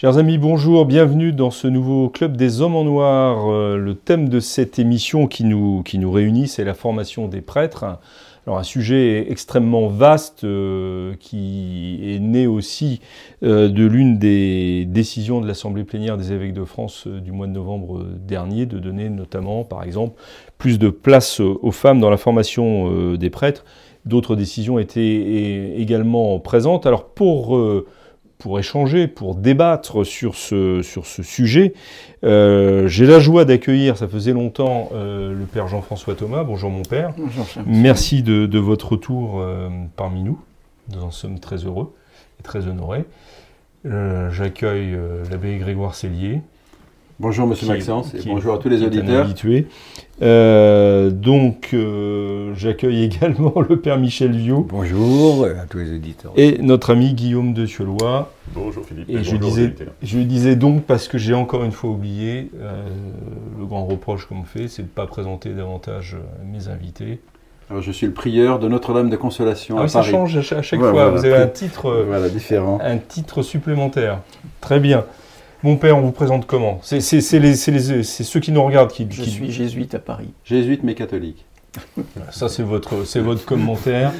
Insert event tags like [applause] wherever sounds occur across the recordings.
Chers amis, bonjour, bienvenue dans ce nouveau Club des Hommes en Noir. Euh, le thème de cette émission qui nous, réunit, c'est la formation des prêtres. Alors un sujet extrêmement vaste euh, qui est né aussi euh, de l'une des décisions de l'Assemblée plénière des évêques de France du mois de novembre dernier, de donner notamment, par exemple, plus de place aux femmes dans la formation des prêtres. D'autres décisions étaient également présentes. Alors pour pour échanger, pour débattre sur ce, sur ce sujet. Euh, j'ai la joie d'accueillir, ça faisait longtemps, euh, le père Jean-François Thomas. Bonjour mon père. Bonjour. Merci de, de, votre retour euh, parmi nous. Nous en sommes très heureux et très honorés. J'accueille l'abbé Grégoire Cellier. Bonjour Monsieur Maxence et bonjour à tous les auditeurs. Habitué. Euh, donc euh, j'accueille [laughs] également le père Michel Viau. Bonjour à tous les auditeurs. Et notre ami Guillaume de Thieulois. Bonjour Philippe. Et, je, disais, je disais donc parce que j'ai encore une fois oublié, euh, le grand reproche qu'on me fait, c'est de ne pas présenter davantage mes invités. Alors, je suis le prieur de Notre-Dame de Consolation ah à oui, Ça change à chaque fois. Vous avez un titre, voilà, différent. un titre supplémentaire. Très bien. Mon père, on vous présente comment C'est ceux qui nous regardent qui. Je suis jésuite à Paris. Jésuite mais catholique. Ça, c'est votre, votre commentaire.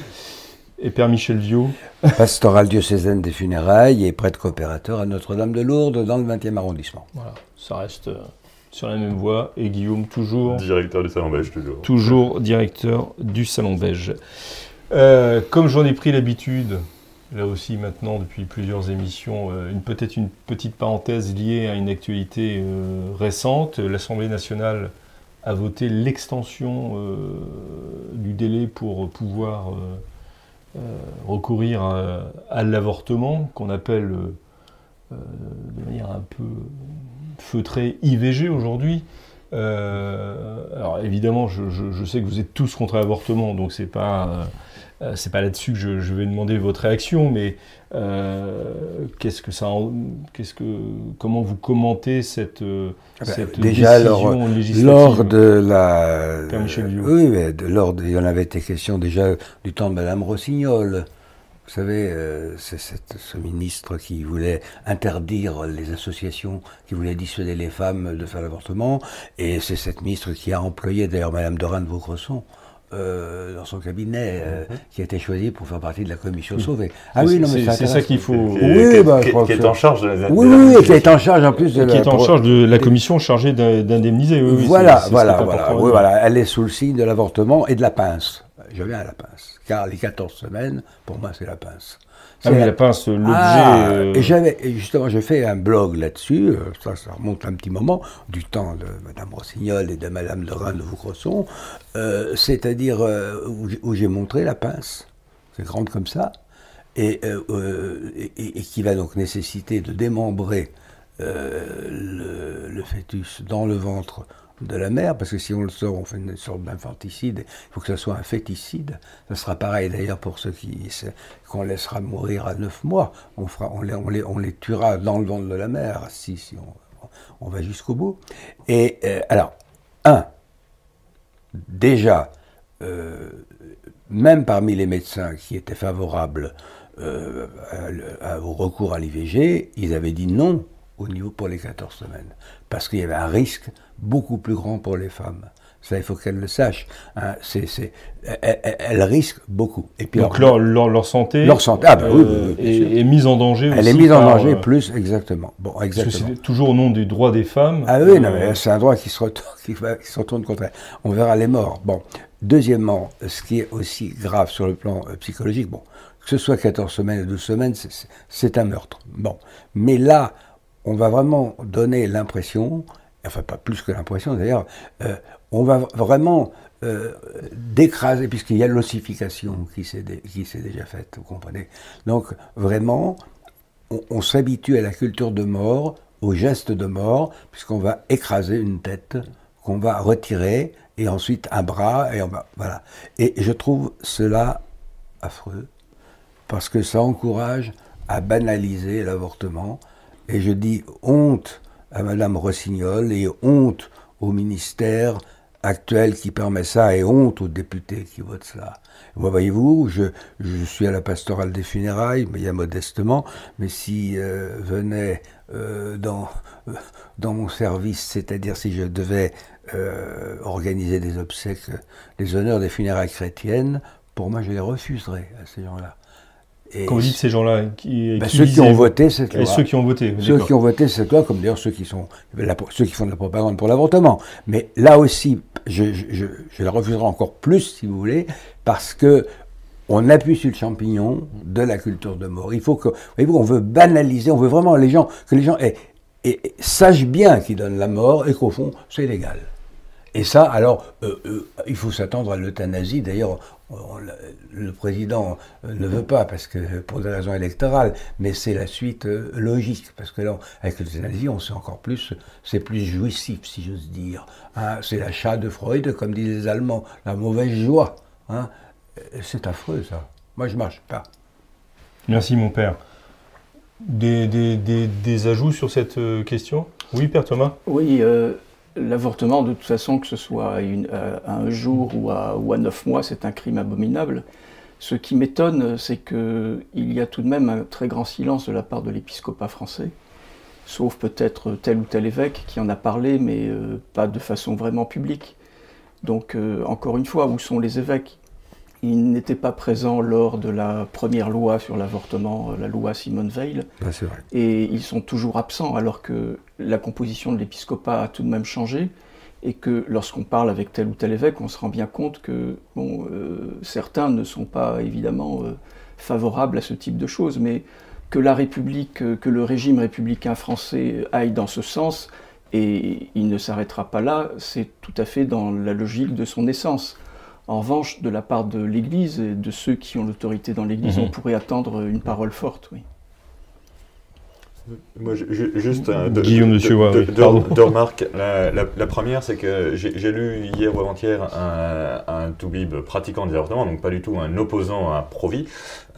Et Père Michel Viau Pastoral diocésaine des funérailles et prêtre coopérateur à Notre-Dame de Lourdes dans le 20e arrondissement. Voilà, ça reste euh, sur la même voie. Et Guillaume, toujours. Directeur du Salon Beige, toujours. Toujours directeur du Salon Beige. Euh, comme j'en ai pris l'habitude, là aussi maintenant depuis plusieurs émissions, euh, une, peut-être une petite parenthèse liée à une actualité euh, récente. L'Assemblée nationale a voté l'extension euh, du délai pour pouvoir recourir à, l'avortement, qu'on appelle de manière un peu feutrée IVG aujourd'hui. alors évidemment, je, je, sais que vous êtes tous contre l'avortement, donc c'est pas c'est pas là-dessus que je, vais demander votre réaction, mais euh, qu'est-ce que ça, qu'est-ce que, comment vous commentez cette, euh, bah, déjà lors, lors de la, oui, mais de, lors il y en avait été question déjà du temps de Madame Rossignol. Vous savez, c'est ce ministre qui voulait interdire les associations, qui voulait dissuader les femmes de faire l'avortement, et c'est cette ministre qui a employé d'ailleurs Madame Dorin de Vaucresson euh, dans son cabinet, euh, mhm. qui a été choisi pour faire partie de la commission sauvée. Ah oui, non, mais c'est ça qu'il faut. oui, bah, qui, est en charge de la. Oui, oui, qui est en charge en plus de qui est en charge de la commission chargée d'indemniser. Oui, voilà, voilà, voilà, oui, voilà. Elle est sous le signe de l'avortement et de la pince. Je viens à la pince, car les 14 semaines, pour moi, c'est la pince. Ah oui, la pince, l'objet. Ah, euh, et j'avais, justement, j'ai fait un blog là-dessus, euh, ça, ça remonte un petit moment, du temps de Madame Rossignol et de Madame Lorrain de Vaucresson, euh, c'est-à-dire où, j'ai montré la pince, c'est grande comme ça, et, et, qui va donc nécessiter de démembrer le, le, fœtus dans le ventre de la mère, parce que si on le sort, on fait une sorte d'infanticide, il faut que ce soit un féticide. Ce sera pareil d'ailleurs pour ceux qui qu'on laissera mourir à neuf mois. On, fera, on, les, on, les, on les tuera dans le ventre de la mère, si, si on, on va jusqu'au bout. Et euh, alors, un, déjà, euh, même parmi les médecins qui étaient favorables euh, au recours à l'IVG, ils avaient dit non au niveau pour les 14 semaines, parce qu'il y avait un risque beaucoup plus grand pour les femmes. Ça, il faut qu'elles le sachent. Hein. c'est, elles, risquent beaucoup. Et puis Donc leur, leur, santé, leur santé ah, bah euh, est, mise en danger. Elle est mise en danger euh, plus, exactement. Bon, exactement. c'est toujours au nom des droits des femmes. Ah oui, non, mais c'est un droit qui se, retourne, [laughs] qui, qui se retourne contre elle. On verra les morts. Bon. Deuxièmement, ce qui est aussi grave sur le plan euh, psychologique, bon, que ce soit 14 semaines ou 12 semaines, c'est un meurtre. Bon. Mais là, on va vraiment donner l'impression, enfin pas plus que l'impression d'ailleurs, euh, on va vraiment euh, d'écraser, puisqu'il y a l'ossification qui s'est déjà faite, vous comprenez. Donc vraiment, on, s'habitue à la culture de mort au geste de mort, puisqu'on va écraser une tête, qu'on va retirer, et ensuite un bras, et on va, voilà. Et je trouve cela affreux, parce que ça encourage à banaliser l'avortement, et je dis honte à Madame Rossignol et honte au ministère actuel qui permet ça et honte aux députés qui votent cela. Moi, voyez-vous, je, suis à la pastorale des funérailles, mais il y a modestement, mais si euh, venait euh, dans, euh, dans mon service, c'est-à-dire si je devais organiser des obsèques, des honneurs des funérailles chrétiennes, pour moi, je les refuserais à ces gens-là. Quand vous dites ces gens-là, qui, ben, ceux qui ont voté cette loi. ceux qui ont voté. Ceux qui ont voté cette loi, comme d'ailleurs ceux qui sont ceux qui font de la propagande pour l'avortement. Mais là aussi, je, je, je la refuserai encore plus, si vous voulez, parce que on appuie sur le champignon de la culture de mort. Il faut que, voyez-vous, on veut banaliser, on veut vraiment les gens que les gens aient, et, sachent bien qu'ils donnent la mort et qu'au fond, c'est légal. Et ça, alors, euh, euh, il faut s'attendre à l'euthanasie. D'ailleurs, le président ne veut pas parce que pour des raisons électorales, mais c'est la suite euh, logique parce que là, avec l'euthanasie, on sait encore plus, c'est plus jouissif, si j'ose dire. Hein. c'est l'achat de Freud, comme disent les Allemands, la mauvaise joie. Hein. C'est affreux, ça. Moi, je marche pas. Merci, mon père. Des, des, des, ajouts sur cette euh, question? Oui, Père Thomas? Oui, euh, l'avortement, de toute façon, que ce soit à, un jour ou à, neuf mois, c'est un crime abominable. Ce qui m'étonne, c'est qu'il y a tout de même un très grand silence de la part de l'épiscopat français, sauf peut-être tel ou tel évêque qui en a parlé, mais euh, pas de façon vraiment publique. Donc, encore une fois, où sont les évêques? Ils n'étaient pas présents lors de la première loi sur l'avortement, euh, la loi Simone Veil. Ah, et ils sont toujours absents, alors que la composition de l'épiscopat a tout de même changé. Et que lorsqu'on parle avec tel ou tel évêque, on se rend bien compte que bon, euh, certains ne sont pas évidemment euh, favorables à ce type de choses, mais que la République, que le régime républicain français aille dans ce sens, et il ne s'arrêtera pas là, c'est tout à fait dans la logique de son essence. En revanche, de la part de l'Église et de ceux qui ont l'autorité dans l'Église, mhm. on pourrait attendre une parole forte, oui. Moi, juste Guillaume, monsieur, remarques. La, première, c'est que j'ai lu hier ou avant-hier un, un toubib pratiquant des avortements, donc pas du tout un opposant à Provi,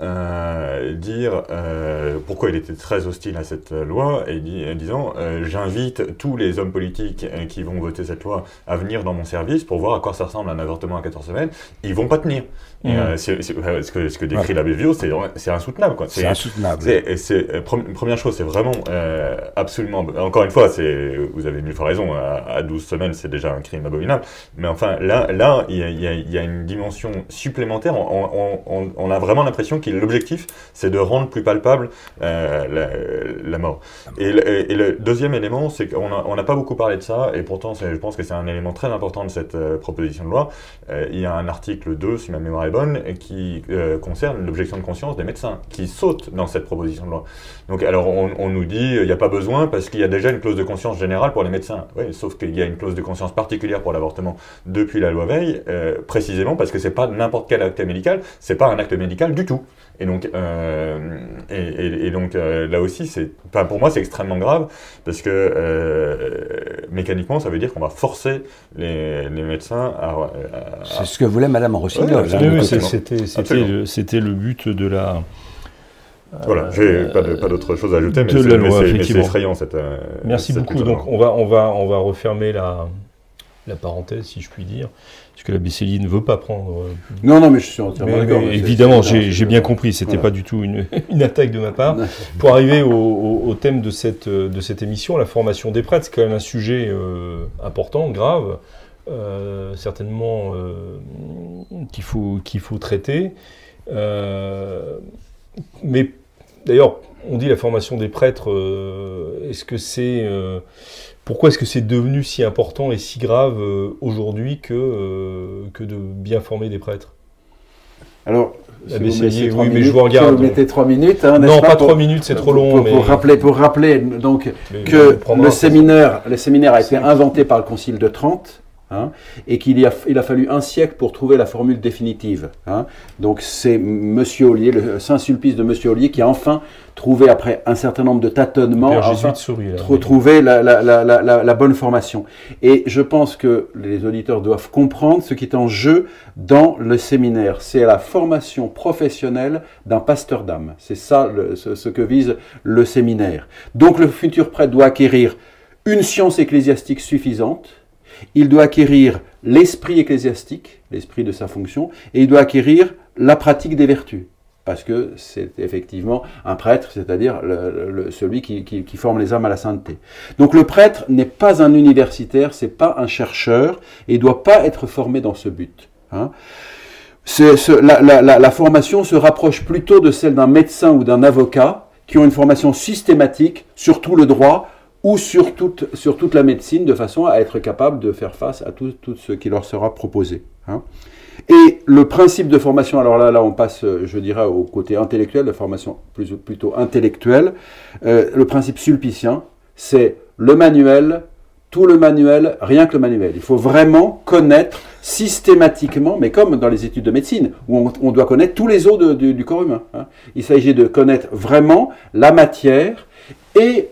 euh, dire euh, pourquoi il était très hostile à cette loi et disant euh, j'invite tous les hommes politiques qui vont voter cette loi à venir dans mon service pour voir à quoi ça ressemble un avortement à 14 semaines. Ils vont pas tenir. Mmh. ce, que, ce que décrit l'abbé Vio, c'est insoutenable. C'est insoutenable. C'est première chose, c'est vraiment absolument. Encore une fois, vous avez mille fois raison. À, 12 semaines, c'est déjà un crime abominable. Mais enfin, là, là, il y a, y a, une dimension supplémentaire. On, on, on a vraiment l'impression l'objectif, c'est de rendre plus palpable euh, la, mort. Et, le deuxième élément, c'est qu'on n'a pas beaucoup parlé de ça, et pourtant je pense que c'est un élément très important de cette euh, proposition de loi. Euh, il y a un article 2, si ma mémoire est bonne, qui concerne l'objection de conscience des médecins, qui saute dans cette proposition de loi. Donc alors on, nous dit, il n'y a pas besoin parce qu'il y a déjà une clause de conscience générale pour les médecins. Oui, sauf qu'il y a une clause de conscience particulière pour l'avortement depuis la loi Veil, précisément parce que c'est pas n'importe quel acte médical, c'est pas un acte médical du tout. Et donc, euh, et, donc euh, là aussi, c'est, pour moi, c'est extrêmement grave parce que euh, mécaniquement, ça veut dire qu'on va forcer les, médecins à. C'est ce que voulait Madame Rossignol. oui, c'était, c'était, le, but de la. Voilà, j'ai pas, d'autre chose à ajouter, mais c'est effrayant cette. Merci beaucoup. Donc, on va, on va, on va refermer la, la parenthèse, si je puis dire parce que la BCLI ne veut pas prendre. Euh, non, non, mais je suis entièrement d'accord. Évidemment, j'ai bien compris, c'était n'était pas du tout [laughs] une, attaque de ma part. [laughs] Pour arriver au, thème de cette, de cette émission, la formation des prêtres, c'est quand même un sujet euh, important, grave, euh, certainement qu'il faut, qu'il faut traiter. mais d'ailleurs, on dit la formation des prêtres, est-ce que c'est pourquoi est-ce que c'est devenu si important et si grave euh, aujourd'hui que, euh, que de bien former des prêtres? Alors, si vous oui, mais je vous regarde. Vous mettez trois minutes, hein, Non, pas, trois minutes, c'est trop long. Pour, rappeler, pour rappeler donc que le séminaire, le séminaire a été inventé par le Concile de Trente hein, et qu'il a, il a fallu un siècle pour trouver la formule définitive. Hein. Donc c'est Monsieur Ollier, le Saint-Sulpice de Monsieur Ollier, qui a enfin trouvé, après un certain nombre de tâtonnements, enfin, retrouvé la, la, la, la, bonne formation. Et je pense que les auditeurs doivent comprendre ce qui est en jeu dans le séminaire. C'est la formation professionnelle d'un pasteur d'âme. C'est ça le, ce, ce que vise le séminaire. Donc le futur prêtre doit acquérir une science ecclésiastique suffisante, il doit acquérir l'esprit ecclésiastique, l'esprit de sa fonction, et il doit acquérir la pratique des vertus. Parce que c'est effectivement un prêtre, c'est-à-dire celui qui, forme les âmes à la sainteté. Donc le prêtre n'est pas un universitaire, c'est pas un chercheur, et il doit pas être formé dans ce but. Hein. la, formation se rapproche plutôt de celle d'un médecin ou d'un avocat qui ont une formation systématique sur tout le droit, ou sur toute, sur toute la médecine, de façon à être capable de faire face à tout, tout ce qui leur sera proposé. Hein. Et le principe de formation, alors là, là on passe, je dirais, au côté intellectuel, la formation plus, plutôt intellectuelle. Euh, le principe sulpicien, c'est le manuel, tout le manuel, rien que le manuel. Il faut vraiment connaître systématiquement, mais comme dans les études de médecine, où on, doit connaître tous les os du, corps humain. Hein. Il s'agit de connaître vraiment la matière et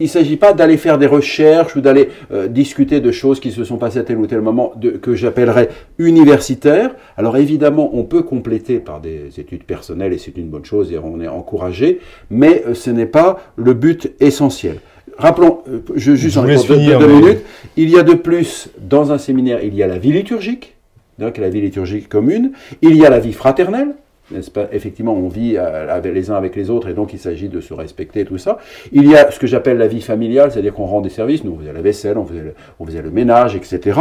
il ne s'agit pas d'aller faire des recherches ou d'aller euh, discuter de choses qui se sont passées à tel ou tel moment de, que j'appellerais universitaires. Alors évidemment, on peut compléter par des études personnelles et c'est une bonne chose et on est encouragé, mais euh, ce n'est pas le but essentiel. Rappelons, euh, je, juste en deux, minutes, il y a de plus, dans un séminaire, il y a la vie liturgique, donc la vie liturgique commune, il y a la vie fraternelle, n'est-ce pas? Effectivement, on vit euh, les uns avec les autres et donc il s'agit de se respecter, tout ça. Il y a ce que j'appelle la vie familiale, c'est-à-dire qu'on rend des services, nous on faisait la vaisselle, on faisait, le, ménage, etc.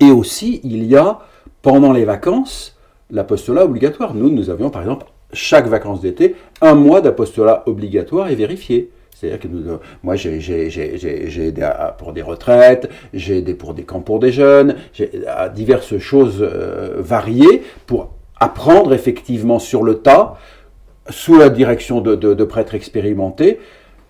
Et aussi, il y a, pendant les vacances, l'apostolat obligatoire. Nous, nous avions par exemple, chaque vacances d'été, un mois d'apostolat obligatoire et vérifié. C'est-à-dire que nous, moi, j'ai aidé pour des retraites, j'ai aidé pour des camps pour des jeunes, j'ai à diverses choses euh, variées pour apprendre effectivement sur le tas, sous la direction de, prêtres expérimentés,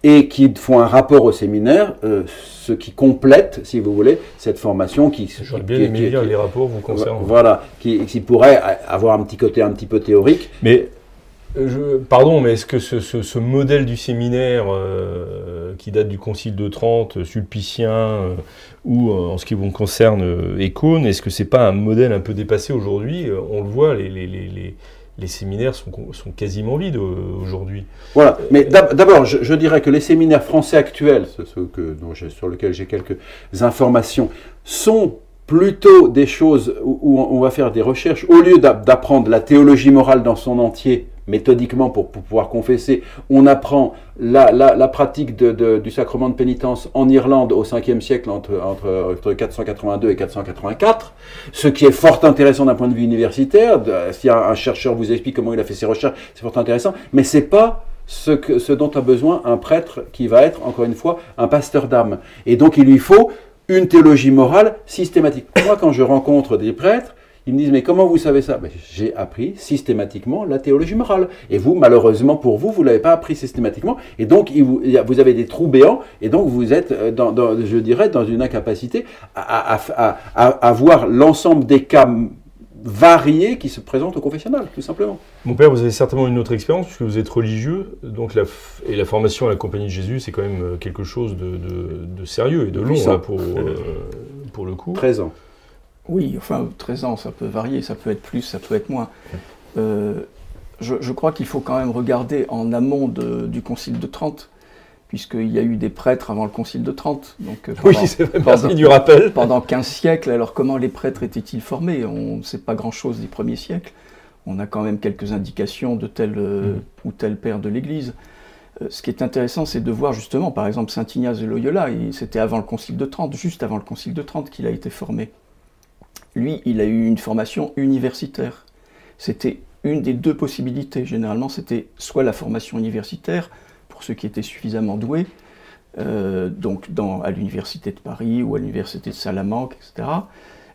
et qui font un rapport au séminaire, euh, ce qui complète, si vous voulez, cette formation qui... J'aurais bien aimé lire les rapports vous concernant. Voilà, qui, pourrait avoir un petit côté un petit peu théorique. Mais pardon, mais est-ce que ce, modèle du séminaire euh, qui date du Concile de Trente, sulpicien, euh, ou euh, en ce qui vous concerne Écône, est-ce que c'est pas un modèle un peu dépassé aujourd'hui On le voit, les, séminaires sont, quasiment vides aujourd'hui. Voilà, mais d'abord, je, dirais que les séminaires français actuels, sur lesquels j'ai quelques informations, sont plutôt des choses où on va faire des recherches, au lieu d'apprendre la théologie morale dans son entier, méthodiquement pour, pouvoir confesser, on apprend la, la, pratique du sacrement de pénitence en Irlande au 5e siècle entre, entre, 482 et 484, ce qui est fort intéressant d'un point de vue universitaire. Si un, un, chercheur vous explique comment il a fait ses recherches, c'est fort intéressant, mais c'est pas ce, que, ce dont a besoin un prêtre qui va être, encore une fois, un pasteur d'âme. Et donc il lui faut une théologie morale systématique. Moi, quand je rencontre des prêtres, ils me disent, mais comment vous savez ça? Ben, J'ai appris systématiquement la théologie morale. Et vous, malheureusement pour vous, vous ne l'avez pas appris systématiquement. Et donc, vous, avez des trous béants. Et donc, vous êtes, euh, dans, je dirais, dans une incapacité à, à, à, voir l'ensemble des cas variés qui se présentent au confessionnal, tout simplement. Mon père, vous avez certainement une autre expérience, puisque vous êtes religieux, donc la, et la formation à la Compagnie de Jésus, c'est quand même euh, quelque chose de, de, sérieux et de long, là, pour, euh, pour le coup. 13 ans. Oui, enfin, 13 ans, ça peut varier, ça peut être plus, ça peut être moins. Euh, je, crois qu'il faut quand même regarder en amont du Concile de Trente, puisqu'il y a eu des prêtres avant le Concile de Trente. Donc, euh, oui, c'est vrai, merci du rappel. Pendant 15 siècles, alors comment les prêtres étaient-ils formés? On ne sait pas grand-chose des premiers siècles. On a quand même quelques indications de tel euh, mm. ou tel père de l'Église. ce qui est intéressant, c'est de voir justement, par exemple, Saint Ignace de Loyola, c'était avant le Concile de Trente, juste avant le Concile de Trente qu'il a été formé. Lui, il a eu une formation universitaire. C'était une des deux possibilités. Généralement, c'était soit la formation universitaire, pour ceux qui étaient suffisamment doués, euh, donc à l'université de Paris ou à l'université de Salamanque, etc.,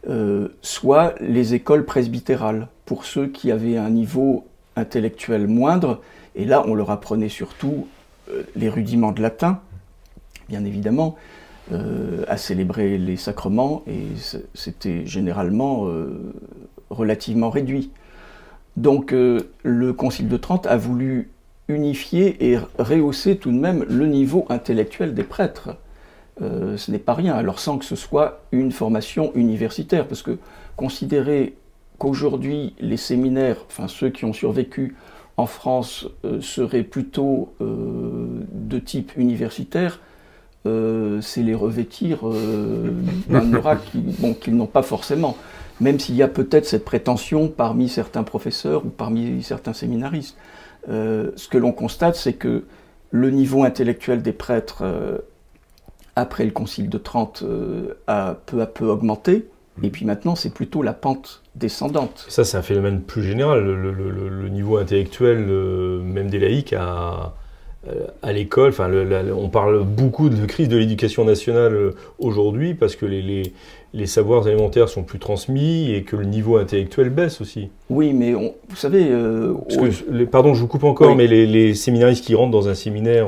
euh, soit les écoles presbytérales, pour ceux qui avaient un niveau intellectuel moindre, et là on leur apprenait surtout euh, les rudiments de latin, bien évidemment, à célébrer les sacrements et c'était généralement relativement réduit. Donc le Concile de Trente a voulu unifier et rehausser tout de même le niveau intellectuel des prêtres. Euh, ce n'est pas rien, alors sans que ce soit une formation universitaire, parce que considérer qu'aujourd'hui les séminaires, enfin ceux qui ont survécu en France, euh, seraient plutôt euh, de type universitaire, c'est les revêtir [laughs] d'un aura qu'ils n'ont pas forcément, même s'il y a peut-être cette prétention parmi certains professeurs ou parmi certains séminaristes. ce que l'on constate, c'est que le niveau intellectuel des prêtres après le Concile de Trente, euh, a peu à peu augmenté. Mmh. Et puis maintenant, c'est plutôt la pente descendante. Ça, c'est un phénomène plus général. Le, niveau intellectuel, euh, même des laïcs, euh, à l'école, enfin, on parle beaucoup de crise de l'éducation nationale aujourd'hui parce que les, les, savoirs élémentaires sont plus transmis et que le niveau intellectuel baisse aussi. Oui, mais vous savez... pardon, je vous coupe encore, mais les, séminaristes qui rentrent dans un séminaire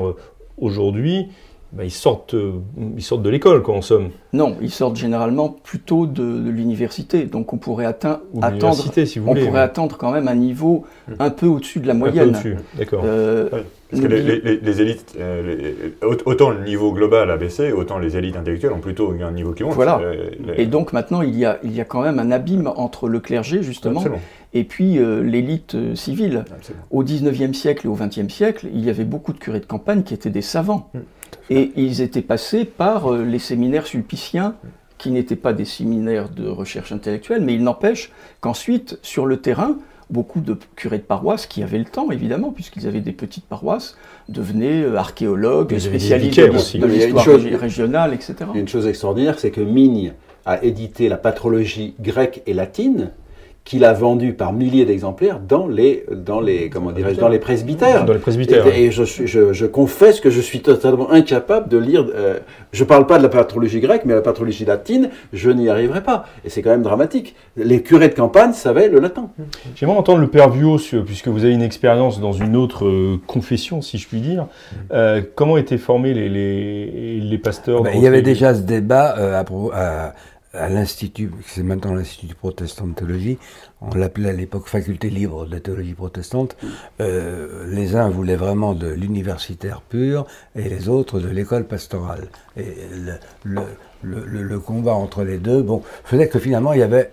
aujourd'hui, bah, ils, sortent, euh, ils sortent de l'école, quoi, en somme. Non, ils sortent généralement plutôt de, l'université. Donc on pourrait attendre, si vous on pourrait attendre quand même un niveau hmm. un peu au-dessus de la moyenne. Un peu d'accord. Euh, parce que les, élites, euh, autant le niveau global a baissé, autant les élites intellectuelles ont plutôt eu un niveau qui monte. Voilà. Et donc maintenant, il y, a, il y a quand même un abîme entre le clergé, justement, et puis l'élite civile. Au 19e siècle et au 20e siècle, il y avait beaucoup de curés de campagne qui étaient des savants. Hmm. Et ils étaient passés par euh, les séminaires sulpiciens, qui n'étaient pas des séminaires de recherche intellectuelle, mais il n'empêche qu'ensuite, sur le terrain, beaucoup de curés de paroisse qui avaient le temps, évidemment, puisqu'ils avaient des petites paroisses, devenaient euh, archéologues, spécialistes de l'histoire régionale, etc. Il y a une chose extraordinaire, c'est que Migne a édité la patrologie grecque et latine, qu'il a vendu par milliers d'exemplaires dans les, dans les, comment dirais dans les presbytères. Dans les presbytères. Et, je, suis, je, je, confesse que je suis totalement incapable de lire. Euh, je parle pas de la patrologie grecque, mais la patrologie latine, je n'y arriverai pas. Et c'est quand même dramatique. Les curés de campagne savaient le latin. J'aimerais entendre le père Vios, puisque vous avez une expérience dans une autre euh, confession, si je puis dire. Euh, comment étaient formés les, les, les pasteurs ah ben, Il y avait déjà ce débat à, à, à l'Institut, c'est maintenant l'Institut protestant de théologie, on l'appelait à l'époque faculté libre de théologie protestante, euh, les uns voulaient vraiment de l'universitaire pur et les autres de l'école pastorale. Et le, le, le, combat entre les deux, bon, faisait que finalement il y avait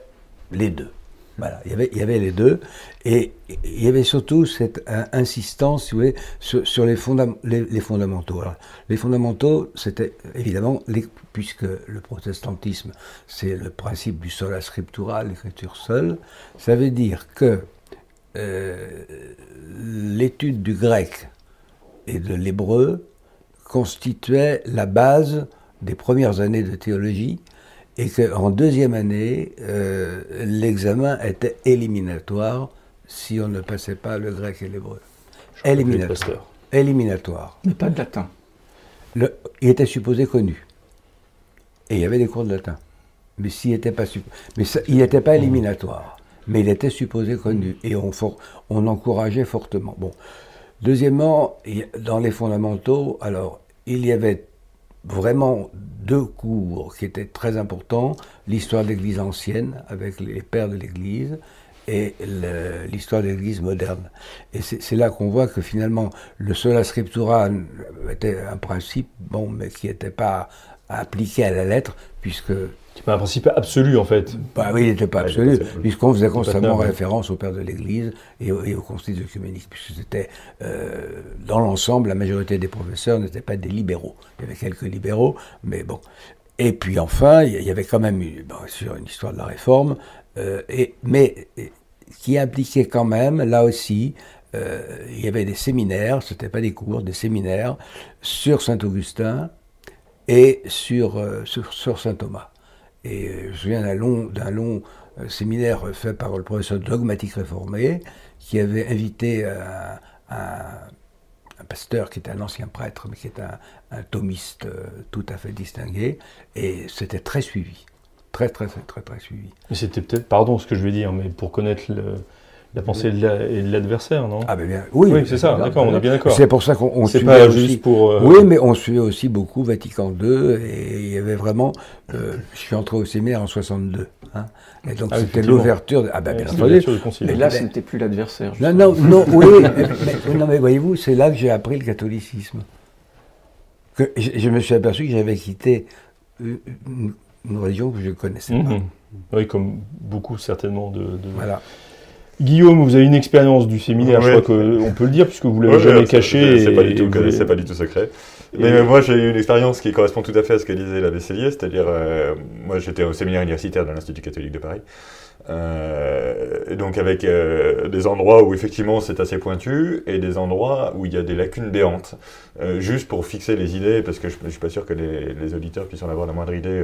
les deux. Voilà, il y, avait, les deux, et il y avait surtout cette insistance, si vous voulez, sur, les, les, fondamentaux. les fondamentaux, c'était évidemment, puisque le protestantisme, c'est le principe du sola scriptura, l'écriture seule, ça veut dire que euh, l'étude du grec et de l'hébreu constituait la base des premières années de théologie, et qu'en deuxième année, euh, l'examen était éliminatoire si on ne passait pas le grec et l'hébreu. Éliminatoire. Éliminatoire. Mais pas de latin. Le, il était supposé connu. Et il y avait des cours de latin. Mais s'il n'était pas, mais il n'était pas éliminatoire. Mais il était supposé connu. Et on, on encourageait fortement. Bon. Deuxièmement, dans les fondamentaux, alors, il y avait vraiment deux cours qui étaient très importants, l'histoire de l'Église ancienne avec les pères de l'Église et l'histoire de l'Église moderne. Et c'est là qu'on voit que finalement le sola scriptura était un principe, bon, mais qui n'était pas appliqué à la lettre, puisque c'est pas un principe absolu en fait. Bah oui, il n'était pas absolu, puisqu'on faisait constamment référence au Père de l'Église et, au, au Concile œcuménique, puisque c'était, euh, dans l'ensemble, la majorité des professeurs n'étaient pas des libéraux. Il y avait quelques libéraux, mais bon. Et puis enfin, il y avait quand même, bien sûr, une histoire de la réforme, euh, et, mais qui impliquait quand même, là aussi, euh, il y avait des séminaires, ce n'était pas des cours, des séminaires sur Saint-Augustin et sur, sur, sur Saint-Thomas. Et euh, je me souviens d'un long, euh, séminaire fait par le professeur dogmatique réformé, qui avait invité euh, un, pasteur qui était un ancien prêtre, mais qui était un, thomiste tout à fait distingué, et c'était très suivi. Très, très, très, très, très suivi. Mais c'était peut-être, pardon ce que je vais dire, mais pour connaître La pensée de la- et de l'adversaire, non Ah ben bien, oui. Oui, c'est ça, d'accord, on est bien d'accord. C'est pour ça qu'on suivait pas aussi- juste pour. euh, Oui, mais on suivait aussi beaucoup Vatican II et il y avait vraiment. euh, je suis entré au séminaire en 62. hein, et donc Ah, c'était l'ouverture. de- Ah ben bien entendu. Mais là, ce n'était plus l'adversaire. Non, non, non, oui, [laughs] mais, mais- non, mais voyez-vous, c'est là que j'ai appris le catholicisme. Que je, je me suis aperçu que j'avais quitté une, une- religion que je ne connaissais pas. Mhm. Oui, comme beaucoup certainement de. de- Voilà. Guillaume, vous avez une expérience du séminaire, je crois qu'on peut le dire, puisque vous l'avez Ouais, jamais caché. c'est- pas, du tout, pas du tout secret. Et- Mais euh, moi, j'ai eu une expérience qui correspond tout à fait à ce que disait la Vécélier, c'est-à-dire, euh, moi, j'étais au séminaire universitaire de l'Institut catholique de Paris. Euh, et donc avec euh, des endroits où effectivement c'est assez pointu et des endroits où il y a des lacunes béantes. Euh, juste pour fixer les idées, parce que je, je suis pas sûr que les, les auditeurs puissent en avoir la moindre idée.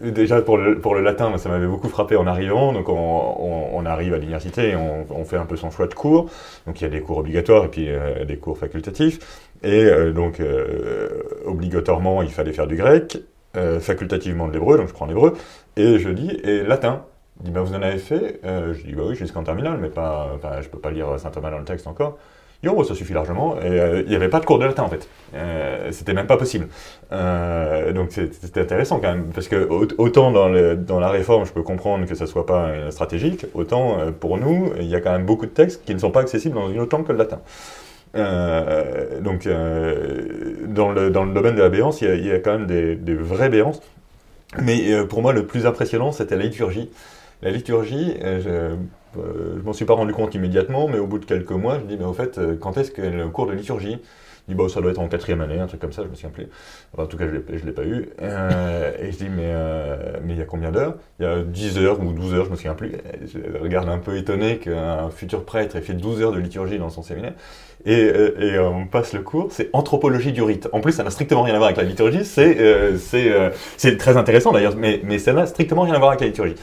Déjà pour le, latin, ça m'avait beaucoup frappé en arrivant. Donc on, arrive à l'université, et on, fait un peu son choix de cours. Donc il y a des cours obligatoires et puis euh, des cours facultatifs. Et euh, donc euh, obligatoirement, il fallait faire du grec, facultativement de l'hébreu, donc je prends l'hébreu. Et je dis et latin. Il dit bah, vous en avez fait? Je dis bah oui jusqu'en terminale, mais pas, je peux pas lire saint Thomas dans le texte encore. Oh, ça suffit largement. Et euh, il n'y avait pas de cours de latin en fait. Euh, C'était même pas possible. Euh, donc c'était intéressant quand même, parce que au- autant dans, la réforme, je peux comprendre que ça soit pas stratégique, autant pour nous, il y a quand même beaucoup de textes qui ne sont pas accessibles dans une autre langue que le latin. Donc dans, le, domaine de la béance, il y a, quand même des, des vraies béances. Mais pour moi, le plus impressionnant, c'était la liturgie. La liturgie, je, euh, je m'en suis pas rendu compte immédiatement, mais au bout de quelques mois, je dis, mais au fait, euh, quand est-ce que le cours de liturgie? Je dis, bon, ça doit être en quatrième année, un truc comme ça, je me souviens plus. En tout cas, je ne l'ai pas eu. Euh, et je dis, mais euh, mais il y a combien d'heures? Il y a 10 heures ou 12 heures, je me souviens plus. Et Je regarde un peu étonné qu'un futur prêtre ait fait 12 heures de liturgie dans son séminaire. Et, on passe le cours, c'est anthropologie du rite. En plus, ça n'a strictement rien à voir avec la liturgie, c'est c'est très intéressant d'ailleurs, mais, mais ça n'a strictement rien à voir avec la liturgie.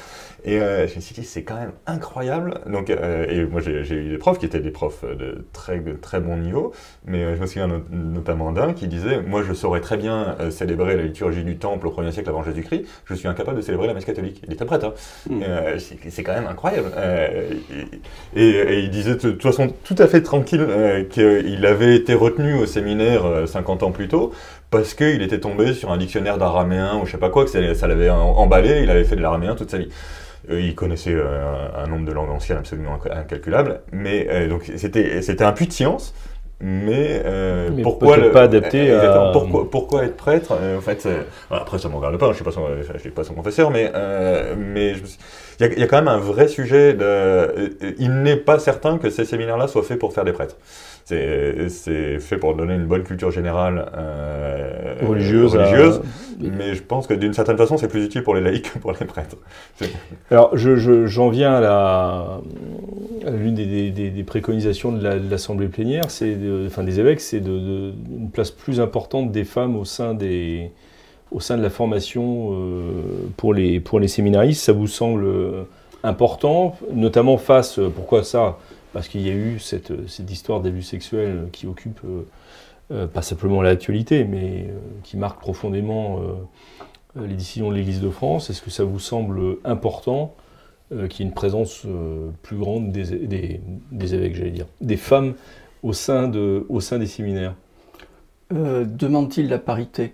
Et euh, je me suis dit, c'est quand même incroyable. Donc, euh, et moi, j'ai eu des profs qui étaient des profs de très, de très bon niveau, mais euh, je me souviens not- notamment d'un qui disait Moi, je saurais très bien célébrer la liturgie du Temple au 1er siècle avant Jésus-Christ, je suis incapable de célébrer la messe catholique. Il était prêtre, hein. Mm. Euh, c'est quand même incroyable. Et, et- et il disait de toute façon tout à fait tranquille qu'il avait été retenu au séminaire euh, 50 ans plus tôt parce qu'il était tombé sur un dictionnaire d'araméen ou je sais pas quoi, que ça, ça l'avait emballé, il avait fait de l'araméen toute sa vie. Euh, il connaissait euh, un, un nombre de langues anciennes absolument inc- incalculable, mais euh, donc c'était c'était un puits de science. Mais, euh, Mais pourquoi le- pas adapté à- pourquoi, pourquoi être prêtre Euh, En fait, après ça me regarde pas, je suis pas son, je suis pas son confesseur, mais euh, mais je me suis- il y, a, il y a quand même un vrai sujet. De, il n'est pas certain que ces séminaires-là soient faits pour faire des prêtres. C'est fait pour donner une bonne culture générale euh, religieuse. à- religieuse, mais je pense que d'une certaine façon, c'est plus utile pour les laïcs que pour les prêtres. Alors, je- je- j'en viens à la- à l'une des, des- des- des préconisations de la- de l'Assemblée plénière, c'est de- enfin des évêques, c'est de, de- une place plus importante des femmes au sein, des, au sein de la formation euh, pour, les, pour les séminaristes. Ça vous semble important, notamment face, pourquoi ça? Parce qu'il y a eu cette, cette histoire d'abus sexuels qui occupe euh, euh, pas simplement l'actualité, mais euh, qui marque profondément euh, euh, les décisions de l'Église de France. Est-ce que ça vous semble important euh, qu'il y ait une présence euh, plus grande des, des- des évêques, j'allais dire, des femmes au sein, de, au sein des séminaires? Euh, Demande-t-il la parité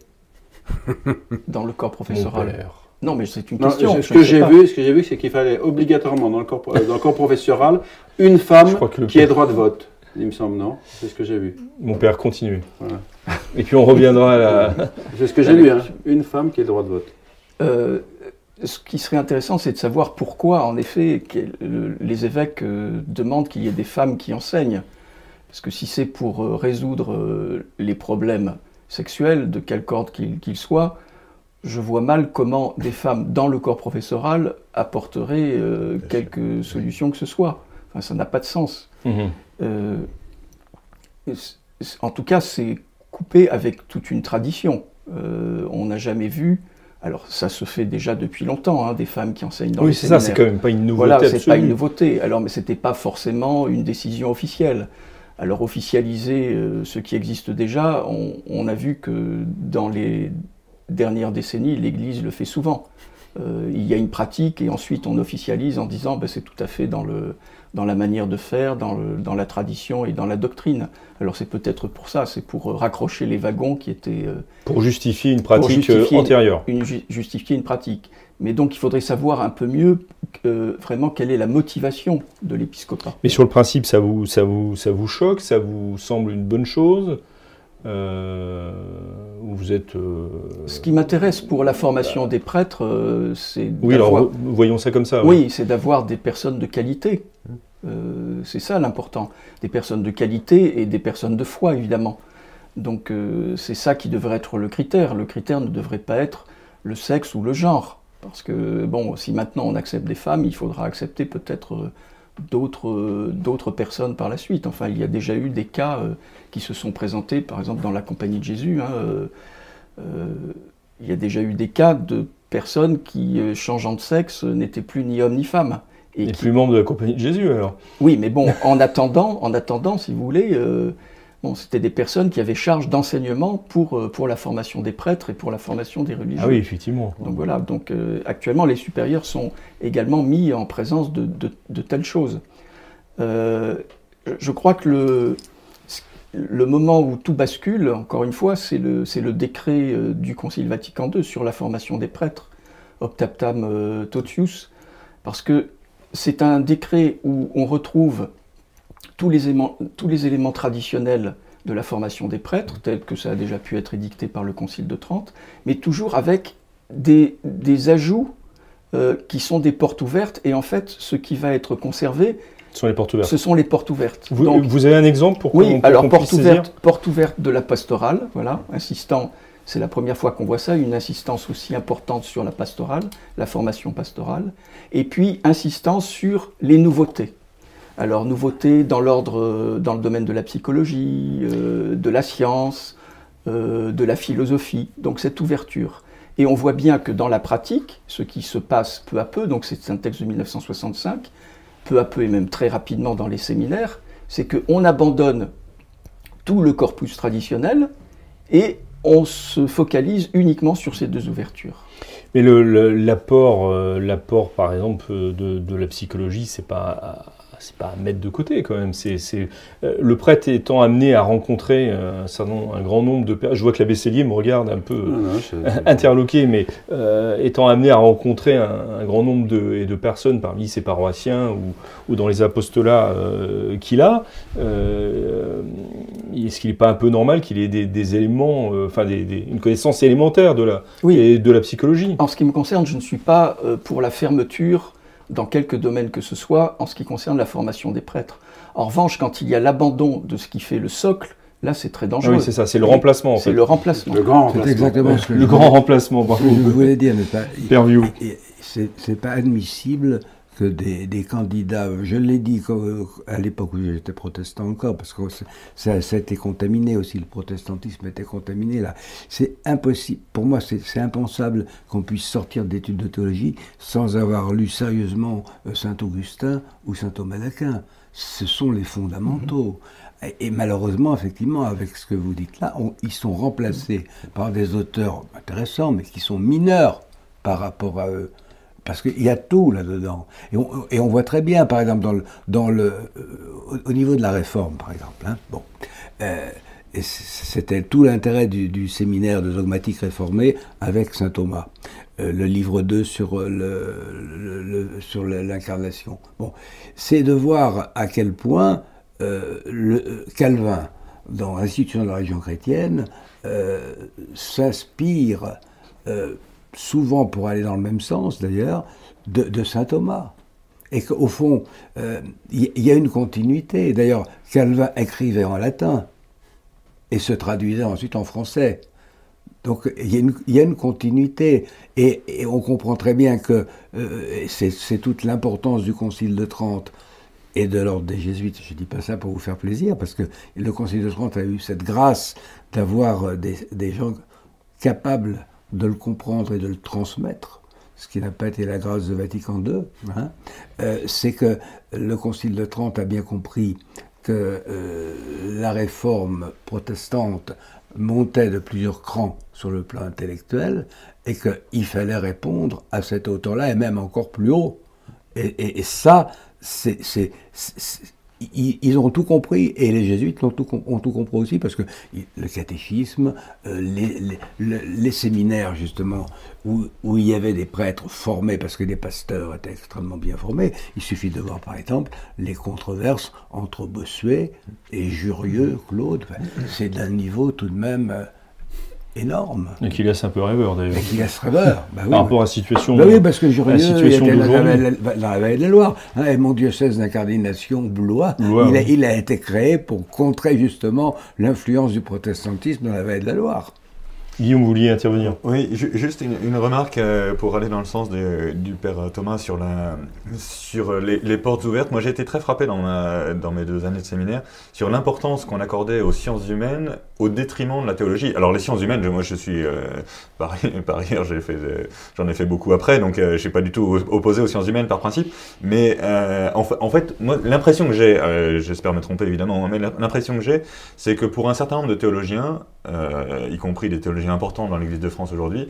[laughs] dans le corps professoral? Non, mais c'est une Non, question. ce que ne sais j'ai vu, ce que j'ai vu, c'est qu'il fallait obligatoirement dans le corps, euh, dans le corps professoral une femme qui ait droit de vote. Il me semble, non? C'est ce que j'ai vu. Mon père, continue. Voilà. Et puis on reviendra à la... [laughs] C'est ce que j'ai lu, hein. Une femme qui ait le droit de vote. Euh, ce qui serait intéressant, c'est de savoir pourquoi, en effet, les évêques euh, demandent qu'il y ait des femmes qui enseignent. Parce que si c'est pour euh, résoudre les problèmes sexuels, de quelque ordre qu'ils qu'ils soient, je vois mal comment des femmes dans le corps professoral apporteraient euh, quelque solution que ce soit. Enfin, ça n'a pas de sens. Mhm. Euh, en tout cas, c'est coupé avec toute une tradition. Euh, on n'a jamais vu, alors ça se fait déjà depuis longtemps, hein, des femmes qui enseignent dans Oui, les c'est ça, c'est séminaires. quand même pas une nouveauté Voilà, c'est pas une nouveauté. Alors, mais c'était pas forcément une décision officielle. Alors, officialiser euh, ce qui existe déjà, on, on a vu que dans les dernières décennies, l'Église le fait souvent. il y a une pratique et ensuite on officialise en disant ben, c'est tout à fait dans, le, dans la manière de faire, dans, le, dans la tradition et dans la doctrine. Alors c'est peut-être pour ça, c'est pour raccrocher les wagons qui étaient... euh, Pour justifier une pratique justifier euh, antérieure. une, justifier une pratique. Mais donc il faudrait savoir un peu mieux euh, vraiment quelle est la motivation de l'épiscopat. Mais sur le principe, ça vous, ça vous, ça vous choque Ça vous semble une bonne chose? Euh, Ou vous êtes... euh, Ce qui m'intéresse pour la formation des prêtres, euh, c'est Oui, alors voyons ça comme ça. Oui, c'est d'avoir des personnes de qualité. Euh, c'est ça l'important. Des personnes de qualité et des personnes de foi, évidemment. Donc euh, c'est ça qui devrait être le critère. Le critère ne devrait pas être le sexe ou le genre. Parce que, bon, si maintenant on accepte des femmes, il faudra accepter peut-être d'autres euh, d'autres personnes par la suite. Enfin, il y a déjà eu des cas euh, qui se sont présentés, par exemple dans la Compagnie de Jésus. hein, euh, il y a déjà eu des cas de personnes qui, changeant de sexe, n'étaient plus ni homme ni femme. Et qui- plus membre de la Compagnie de Jésus, alors. oui, mais bon, en attendant, en attendant, si vous voulez, euh, bon, c'était des personnes qui avaient charge d'enseignement pour, euh, pour la formation des prêtres et pour la formation des religieux. Ah oui, effectivement. Donc voilà, donc euh, actuellement les supérieurs sont également mis en présence de, de- de telles choses. Euh, je- crois que le, le moment où tout bascule, encore une fois, c'est le, le décret du Concile Vatican II sur la formation des prêtres, Optaptam Totius, parce que c'est un décret où on retrouve tous les, éléments, tous les éléments traditionnels de la formation des prêtres, tels que ça a déjà pu être édicté par le Concile de Trente, mais toujours avec des, des ajouts euh, qui sont des portes ouvertes, et en fait, ce qui va être conservé, Ce sont les portes ouvertes. ce sont les portes ouvertes. Vous, Donc, vous avez un exemple pour oui, pour alors porte ouverte, porte ouverte de la pastorale, voilà, insistant, c'est la première fois qu'on voit ça, une insistance aussi importante sur la pastorale, la formation pastorale, et puis insistance sur les nouveautés. Alors nouveautés dans l'ordre, euh, dans le domaine de la psychologie, euh, de la science, euh, de la philosophie, donc cette ouverture. Et on voit bien que dans la pratique, ce qui se passe peu à peu, donc c'est un texte de 1965, peu à peu et même très rapidement dans les séminaires, c'est qu'on abandonne tout le corpus traditionnel et on se focalise uniquement sur ces deux ouvertures. Mais l'apport, par exemple, de, de la psychologie, c'est pas, c'est pas à mettre de côté quand même. C'est, c'est- euh, le prêtre étant amené à rencontrer euh, un, certain un grand nombre de personnes. Je vois que l'abbé Cellier me regarde un peu Non, non, je- interloqué, mais euh, étant amené à rencontrer un, un grand nombre de, et de personnes parmi ses paroissiens ou, ou dans les apostolats euh, qu'il a, euh, est-ce qu'il n'est pas un peu normal qu'il ait des, des éléments, euh, enfin des- des- une connaissance élémentaire de la, Oui. et de la psychologie? En ce qui me concerne, je ne suis pas euh, pour la fermeture dans quelque domaine que ce soit en ce qui concerne la formation des prêtres. En revanche, quand il y a l'abandon de ce qui fait le socle, là c'est très Ah dangereux. oui, c'est ça, c'est le remplacement en C'est le remplacement. Le grand C'est remplacement. exactement ce que Le je grand voulais- remplacement, ce bravo. que je voulais dire. n'est pas- c'est pas admissible que des, des candidats, je l'ai dit à l'époque où j'étais protestant encore, parce que ça, a été contaminé aussi, le protestantisme était contaminé là. C'est impossible, pour moi c'est impensable qu'on puisse sortir d'études de théologie sans avoir lu sérieusement euh, Saint Augustin ou Saint Thomas d'Aquin. Ce sont les fondamentaux. Et, et malheureusement, effectivement, avec ce que vous dites là, on- ils sont remplacés par des auteurs intéressants, mais qui sont mineurs par rapport à eux. Parce qu'il y a tout là-dedans. Et on, voit très bien, par exemple, dans le, euh, au, au niveau de la réforme, par exemple. hein, bon, euh, c'était tout l'intérêt du, séminaire de dogmatique réformée avec saint Thomas. Euh, le livre 2 sur l'incarnation. Bon, c'est de voir à quel point Calvin, dans l'institution de la religion chrétienne, s'inspire souvent pour aller dans le même sens d'ailleurs, de, saint Thomas. Et qu'au fond, euh, il y, y a une continuité. D'ailleurs, Calvin écrivait en latin et se traduisait ensuite en français. Donc il y, a une- continuité et, on comprend très bien que euh, c'est toute l'importance du Concile de Trente et de l'ordre des Jésuites. Je ne dis pas ça pour vous faire plaisir parce que le Concile de Trente a eu cette grâce d'avoir euh, des gens capables de le comprendre et de le transmettre, ce qui n'a pas été la grâce de Vatican II. hein. Euh, C'est que le Concile de Trente a bien compris que euh, la réforme protestante montait de plusieurs crans sur le plan intellectuel et qu'il fallait répondre à cette hauteur-là et même encore plus haut. Et, ça, c'est ils, ont tout compris, et les jésuites ont tout, compris aussi, parce que le catéchisme, euh, les, séminaires justement, où, où, il y avait des prêtres formés, parce que les pasteurs étaient extrêmement bien formés, il suffit de voir par exemple les controverses entre Bossuet et Jurieux, Claude, c'est d'un niveau tout de même... Énorme. Et qui laisse un peu rêveur d'ailleurs. Et qui laisse rêveur. Bah Par rapport à la situation. Bah oui, parce que Jurieux était dans la vallée de la Loire. Hein, et mon diocèse d'incardination Blois, il, a, il a été créé pour contrer justement l'influence du protestantisme dans la vallée de la Loire. Guillaume, vous vouliez intervenir Oui, juste une, remarque euh, pour aller dans le sens du père Thomas sur, la, sur les, portes ouvertes. Moi, j'ai été très frappé dans, mes deux années de séminaire sur l'importance qu'on accordait aux sciences humaines au détriment de la théologie. Alors, les sciences humaines, moi, je suis, euh, par, [laughs] ailleurs, j'ai fait, j'en ai fait beaucoup après, donc euh, je ne suis pas du tout opposé aux sciences humaines par principe. Mais en, en, fait, moi, l'impression que j'ai, j'espère me tromper évidemment, mais l'impression que j'ai, c'est que pour un certain nombre de théologiens, y compris des théologiens important dans l'Église de France aujourd'hui,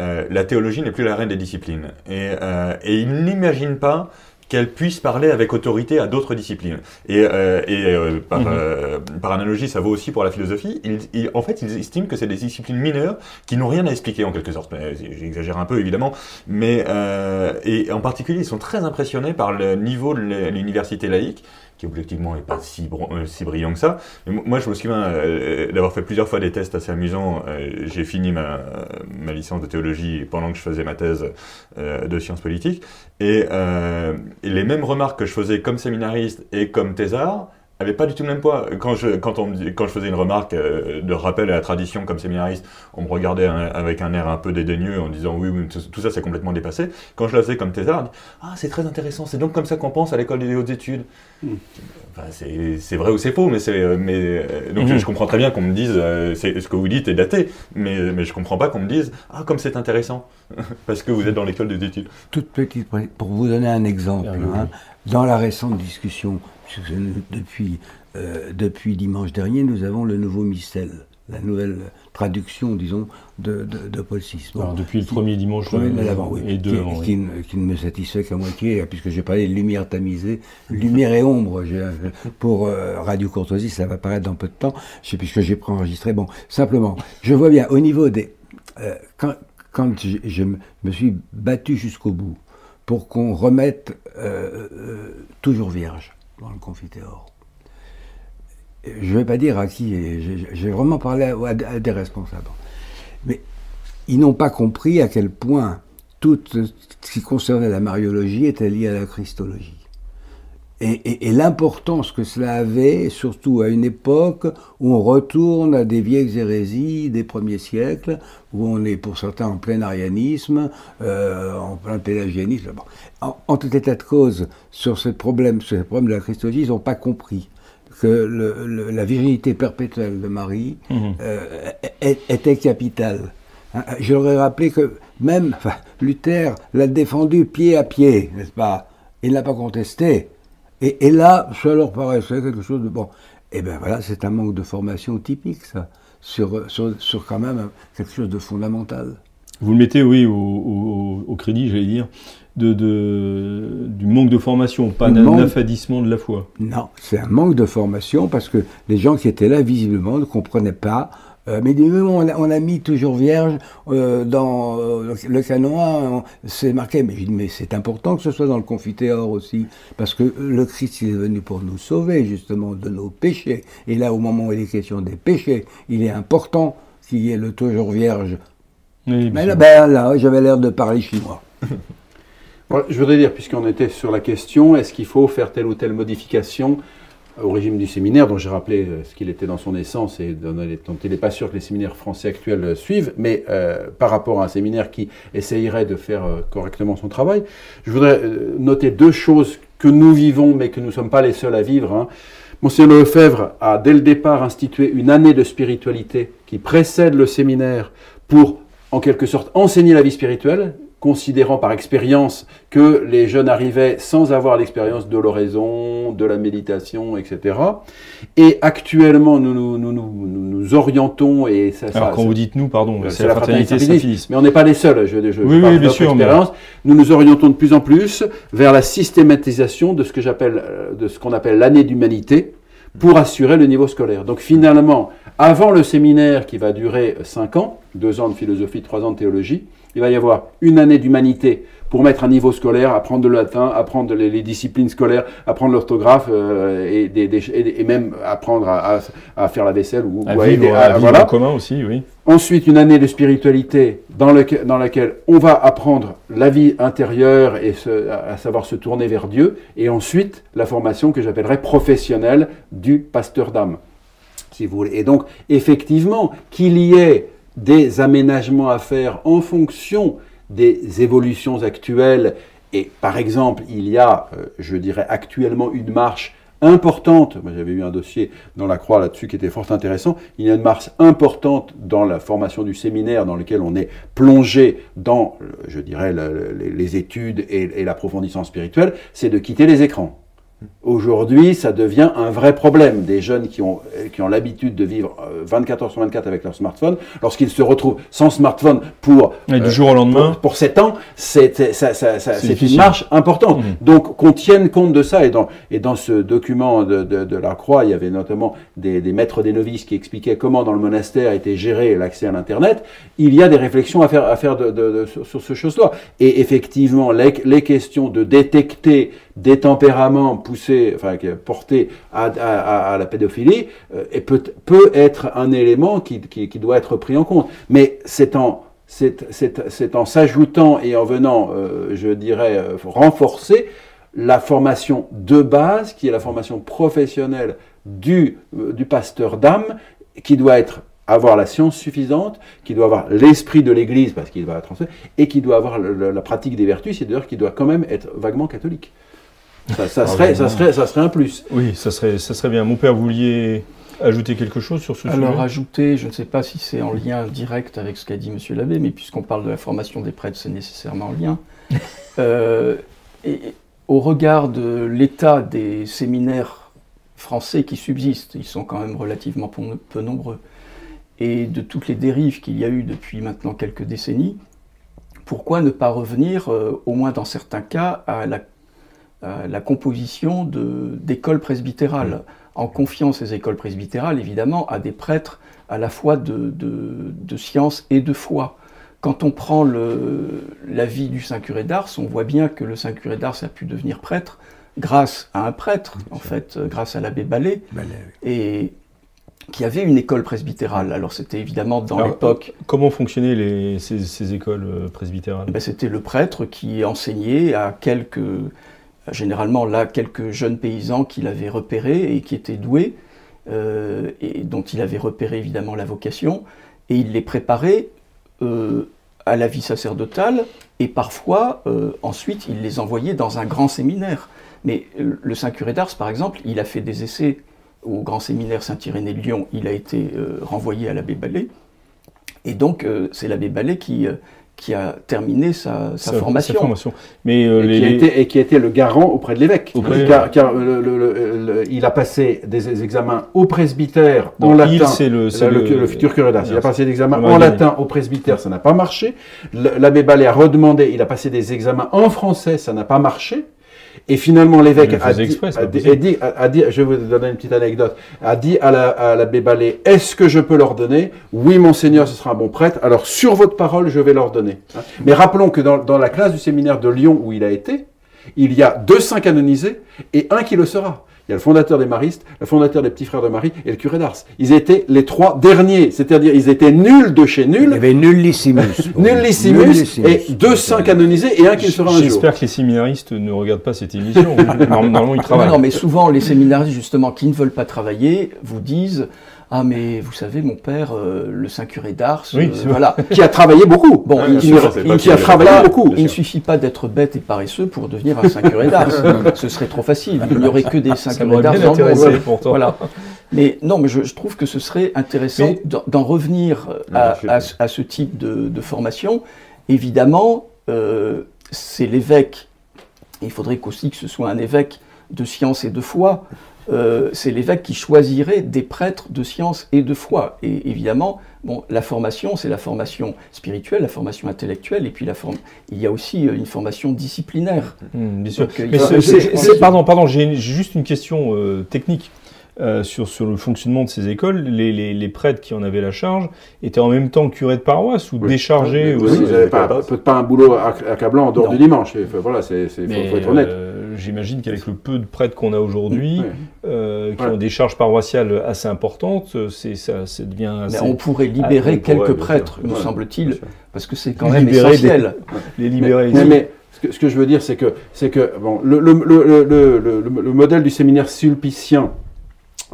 euh, la théologie n'est plus la reine des disciplines. Et, euh, et ils n'imaginent pas qu'elle puisse parler avec autorité à d'autres disciplines. Et, euh, et par, mhm. par, analogie, ça vaut aussi pour la philosophie. Ils, en fait, ils estiment que c'est des disciplines mineures qui n'ont rien à expliquer en quelque sorte. J'exagère un peu évidemment, mais et en particulier, ils sont très impressionnés par le niveau de l'université laïque qui objectivement n'est pas si, euh, si, brillant que ça. Mais moi, je me souviens euh, d'avoir fait plusieurs fois des tests assez amusants. Euh, j'ai fini ma, ma, licence de théologie pendant que je faisais ma thèse de sciences politiques. Et, et, les mêmes remarques que je faisais comme séminariste et comme thésard, avait pas du tout le même poids. Quand je, quand on, quand je faisais une remarque euh, de rappel à la tradition comme séminariste, on me regardait avec un air un peu dédaigneux en disant oui, oui tout, ça c'est complètement dépassé. Quand je la faisais comme thésard, on dit ah c'est très intéressant, c'est donc comme ça qu'on pense à l'école des hautes études. Hmm. Enfin, c'est vrai ou c'est faux, mais c'est mais euh, donc je, hmm. comprends très bien qu'on me dise euh, ce que vous dites est daté, mais mais je comprends pas qu'on me dise ah comme c'est intéressant [laughs] parce que vous êtes dans l'école des études. Toute petite pour vous donner un exemple, hein, dans la récente discussion depuis, euh, depuis dimanche dernier, nous avons le nouveau Missel, la nouvelle traduction, disons, de, de, Paul VI. Alors, depuis le premier dimanche et deux qui, qui, ne me satisfait qu'à moitié, puisque j'ai parlé de lumière tamisée, lumière et ombre. Pour euh, Radio Courtoisie, ça va paraître dans peu de temps, puisque j'ai préenregistré. Bon, simplement, je vois bien, au niveau des... Euh, quand, quand je, me suis battu jusqu'au bout pour qu'on remette toujours vierge dans le confiteor. Je ne vais pas dire à qui, j'ai vraiment parlé à, des responsables. Mais ils n'ont pas compris à quel point tout ce qui concernait la mariologie était lié à la christologie et, l'importance que cela avait, surtout à une époque où on retourne à des vieilles hérésies des premiers siècles, où on est pour certains en plein arianisme, euh, en plein pélagianisme. En, tout état de cause, sur ce problème, sur ce problème de la Christologie, ils n'ont pas compris que la virginité perpétuelle de Marie mmh. euh, était capitale. Hein, je leur ai rappelé que même Luther l'a défendu pied à pied, n'est-ce pas? Il ne l'a pas contesté. Et, là, ça leur paraissait quelque chose de bon. Et eh bien voilà, c'est un manque de formation typique, ça, sur, sur, quand même quelque chose de fondamental. Vous le mettez, oui, au, crédit, j'allais dire, de, de, du manque de formation, pas d'un affadissement de la foi. Non, c'est un manque de formation parce que les gens qui étaient là, visiblement, ne comprenaient pas euh, mais on a, on a, mis toujours vierge euh, dans euh, le canon c'est marqué, mais, mais c'est important que ce soit dans le confiteor aussi, parce que le Christ il est venu pour nous sauver justement de nos péchés. Et là, au moment où il est question des péchés, il est important qu'il y ait le toujours vierge. mais là, ben, là j'avais l'air de parler chinois. [laughs] je voudrais dire, puisqu'on était sur la question, est-ce qu'il faut faire telle ou telle modification au régime du séminaire, dont j'ai rappelé euh, ce qu'il était dans son essence et dont il n'est pas sûr que les séminaires français actuels euh, suivent, mais euh, par rapport à un séminaire qui essayerait de faire correctement son travail, je voudrais noter deux choses que nous vivons, mais que nous ne sommes pas les seuls à vivre. Hein. Monseigneur Lefebvre a dès le départ institué une année de spiritualité qui précède le séminaire pour, en quelque sorte, enseigner la vie spirituelle considérant par expérience que les jeunes arrivaient sans avoir l'expérience de l'oraison, de la méditation, etc. Et actuellement, nous nous, nous, nous, nous orientons et ça. Alors ça- quand ça- vous dites nous, pardon, Euh, c'est la fraternité Saint-Philis. Saint-Philis. Mais on n'est pas les seuls. Je, je, je Oui, parle oui, bien sûr, mais-. Nous nous orientons de plus en plus vers la systématisation de ce que j'appelle, euh, de ce qu'on appelle l'année d'humanité pour assurer le niveau scolaire. Donc finalement, avant le séminaire qui va durer 5 ans, 2 ans de philosophie, 3 ans de théologie, il va y avoir une année d'humanité pour mettre un niveau scolaire, apprendre le latin, apprendre les, les disciplines scolaires, apprendre l'orthographe euh, et, des- des- et- et même apprendre à, à- à faire la vaisselle ou, À ou vivre, aider- à à- vivre voilà. en commun aussi, oui. Ensuite, une année de spiritualité dans, lequel- dans laquelle on va apprendre la vie intérieure et se- à savoir se tourner vers Dieu. Et ensuite, la formation que j'appellerais professionnelle du pasteur d'âme, si vous voulez. Et donc, effectivement, qu'il y ait des aménagements à faire en fonction des évolutions actuelles. Et par exemple, il y a, euh, je dirais, actuellement une marche importante. J'avais eu un dossier dans la Croix là-dessus qui était fort intéressant. Il y a une marche importante dans la formation du séminaire dans lequel on est plongé dans, je dirais, le- le- les études et l'approfondissement spirituel, c'est de quitter les écrans. Aujourd'hui, ça devient un vrai problème. Des jeunes qui ont, euh, qui ont l'habitude de vivre euh, 24 heures sur 24 avec leur smartphone, lorsqu'ils se retrouvent sans smartphone pour Et du euh, jour au lendemain, pour, pour 7 ans, c'est ça- ça- ça- C'est une marche importante. Mhm. Donc qu'on tienne compte de ça. Et dans, et dans ce document de, de- de la Croix, il y avait notamment des, des maîtres des novices qui expliquaient comment dans le monastère était géré l'accès à l'Internet. Il y a des réflexions à faire, à faire de, de- de- sur, sur ce chose-là. Et effectivement, les, les questions de détecter des tempéraments poussés, enfin portés à, à- à- la pédophilie, euh, peut, peut être un élément qui, qui- doit être pris en compte. Mais c'est en c'est en s'ajoutant et en venant, euh, je dirais, euh, renforcer la formation de base, qui est la formation professionnelle du, du pasteur d'âme, qui doit être avoir la science suffisante, qui doit avoir l'esprit de l'Église, parce qu'il va transmettre, et qui doit avoir la pratique des vertus, c'est-à-dire qui doit quand même être vaguement catholique. Ça, ça serait, ça, serait, ça serait un plus. oui, ça serait, ça serait bien. Mon père, vous vouliez ajouter quelque chose sur ce Alors sujet ajouter, je ne sais pas si c'est en lien direct avec ce qu'a dit Monsieur l'abbé, mais puisqu'on parle de la formation des prêtres, c'est nécessairement en lien. [laughs] Euh, et, au regard de l'état des séminaires français qui subsistent, ils sont quand même relativement peu, peu nombreux, et de toutes les dérives qu'il y a eu depuis maintenant quelques décennies, pourquoi ne pas revenir, euh, au moins dans certains cas, à la, la composition d'écoles presbytérales en confiant ces écoles presbytérales, évidemment, à des prêtres à la fois de, de- de science et de foi. Quand on prend le- la vie du Saint curé d'Ars, on voit bien que le Saint curé d'Ars a pu devenir prêtre grâce à un prêtre, en fait, euh, grâce à l'abbé Ballet, euh, et qui avait une école presbytérale. Alors c'était évidemment dans l'époque, Comment fonctionnaient les, ces, ces écoles euh, presbytérales? Ben, c'était le prêtre qui enseignait à quelques, généralement là, quelques jeunes paysans qu'il avait repérés et qui étaient doués, euh, et dont il avait repéré évidemment la vocation, et il les préparait euh, à la vie sacerdotale, et parfois, euh, ensuite, il les envoyait dans un grand séminaire. Mais le Saint curé d'Ars, par exemple, il a fait des essais au grand séminaire Saint-Irénée de Lyon, il a été renvoyé à l'abbé Ballet, et donc c'est l'abbé Ballet qui, qui a terminé sa, sa formation. formation. Mais euh, et, les, qui a les- été, et qui a été le garant auprès de l'évêque. Auprès- Car, car le- le- le- le- il a passé des examens au presbytère en latin. il, c'est le, futur curé d'Ars. Il a passé des examens en latin au presbytère, ça n'a pas marché. L'abbé Ballet a redemandé, il a passé des examens en français, ça n'a pas marché. Et finalement, l'évêque a dit, exprès, a a je vais vous donner une petite anecdote, a dit à la- l'abbé Ballet, est-ce que je peux leur donner? Oui, monseigneur, ce sera un bon prêtre. Alors, sur votre parole, je vais leur donner. Hein. Mais rappelons que dans, dans la classe du séminaire de Lyon où il a été, il y a deux saints canonisés et un qui le sera. Il y a le fondateur des Maristes, le fondateur des Petits Frères de Marie et le curé d'Ars. Ils étaient les trois derniers, c'est-à-dire ils étaient nuls de chez Il y nuls, avait nullissimus. nullissimus, Nullissimus. et deux saints canonisés et un qui le sera un jour. J'espère que les séminaristes ne regardent pas cette émission. [laughs] Normalement, ils travaillent. non, mais souvent, les séminaristes, justement, qui ne veulent pas travailler, vous disent Ah, mais vous savez, mon père, euh, le Saint curé d'Ars, Oui, euh, voilà. Qui a travaillé beaucoup. Bon, Ah, il, qui, sûr, il- a travaillé beaucoup. il ne suffit pas d'être bête et paresseux pour devenir un Saint curé d'Ars. [laughs] Ce serait trop facile. Il n'y aurait que des Saints Ça m'aurait bien intéressé pourtant. Voilà. Mais non, mais je, je trouve que ce serait intéressant Mais- d'en- revenir Ah, à, à- ce type de, de formation. Évidemment, euh, c'est l'évêque, il faudrait aussi que ce soit un évêque de science et de foi, euh, c'est l'évêque qui choisirait des prêtres de science et de foi. Et évidemment, bon, la formation, c'est la formation spirituelle, la formation intellectuelle, et puis la forme, il y a aussi euh, une formation disciplinaire. Mmh, bien sûr. Donc, euh, Mais c'est- pardon, pardon, j'ai j'ai juste une question euh, technique euh, sur, sur le fonctionnement de ces écoles. Les, les- les prêtres qui en avaient la charge étaient en même temps curés de paroisse ou Oui. déchargés Oui, aussi vous n'avez pas, pas un boulot acc- accablant en dehors Non. du dimanche. Enfin, voilà, c'est, faut, être honnête. euh, J'imagine qu'avec le peu de prêtres qu'on a aujourd'hui, euh, qui Ouais. ont des charges paroissiales assez importantes, c'est ça, ça devient Mais on pourrait libérer Ah, on pourrait, quelques prêtres, me Ouais, semble-t-il, parce que c'est quand même Libérer des- essentiel. les Mais, libérer. mais- mais ce, que, ce que je veux dire, c'est que, c'est que bon, le, le- le- le- le- le- le modèle du séminaire sulpicien,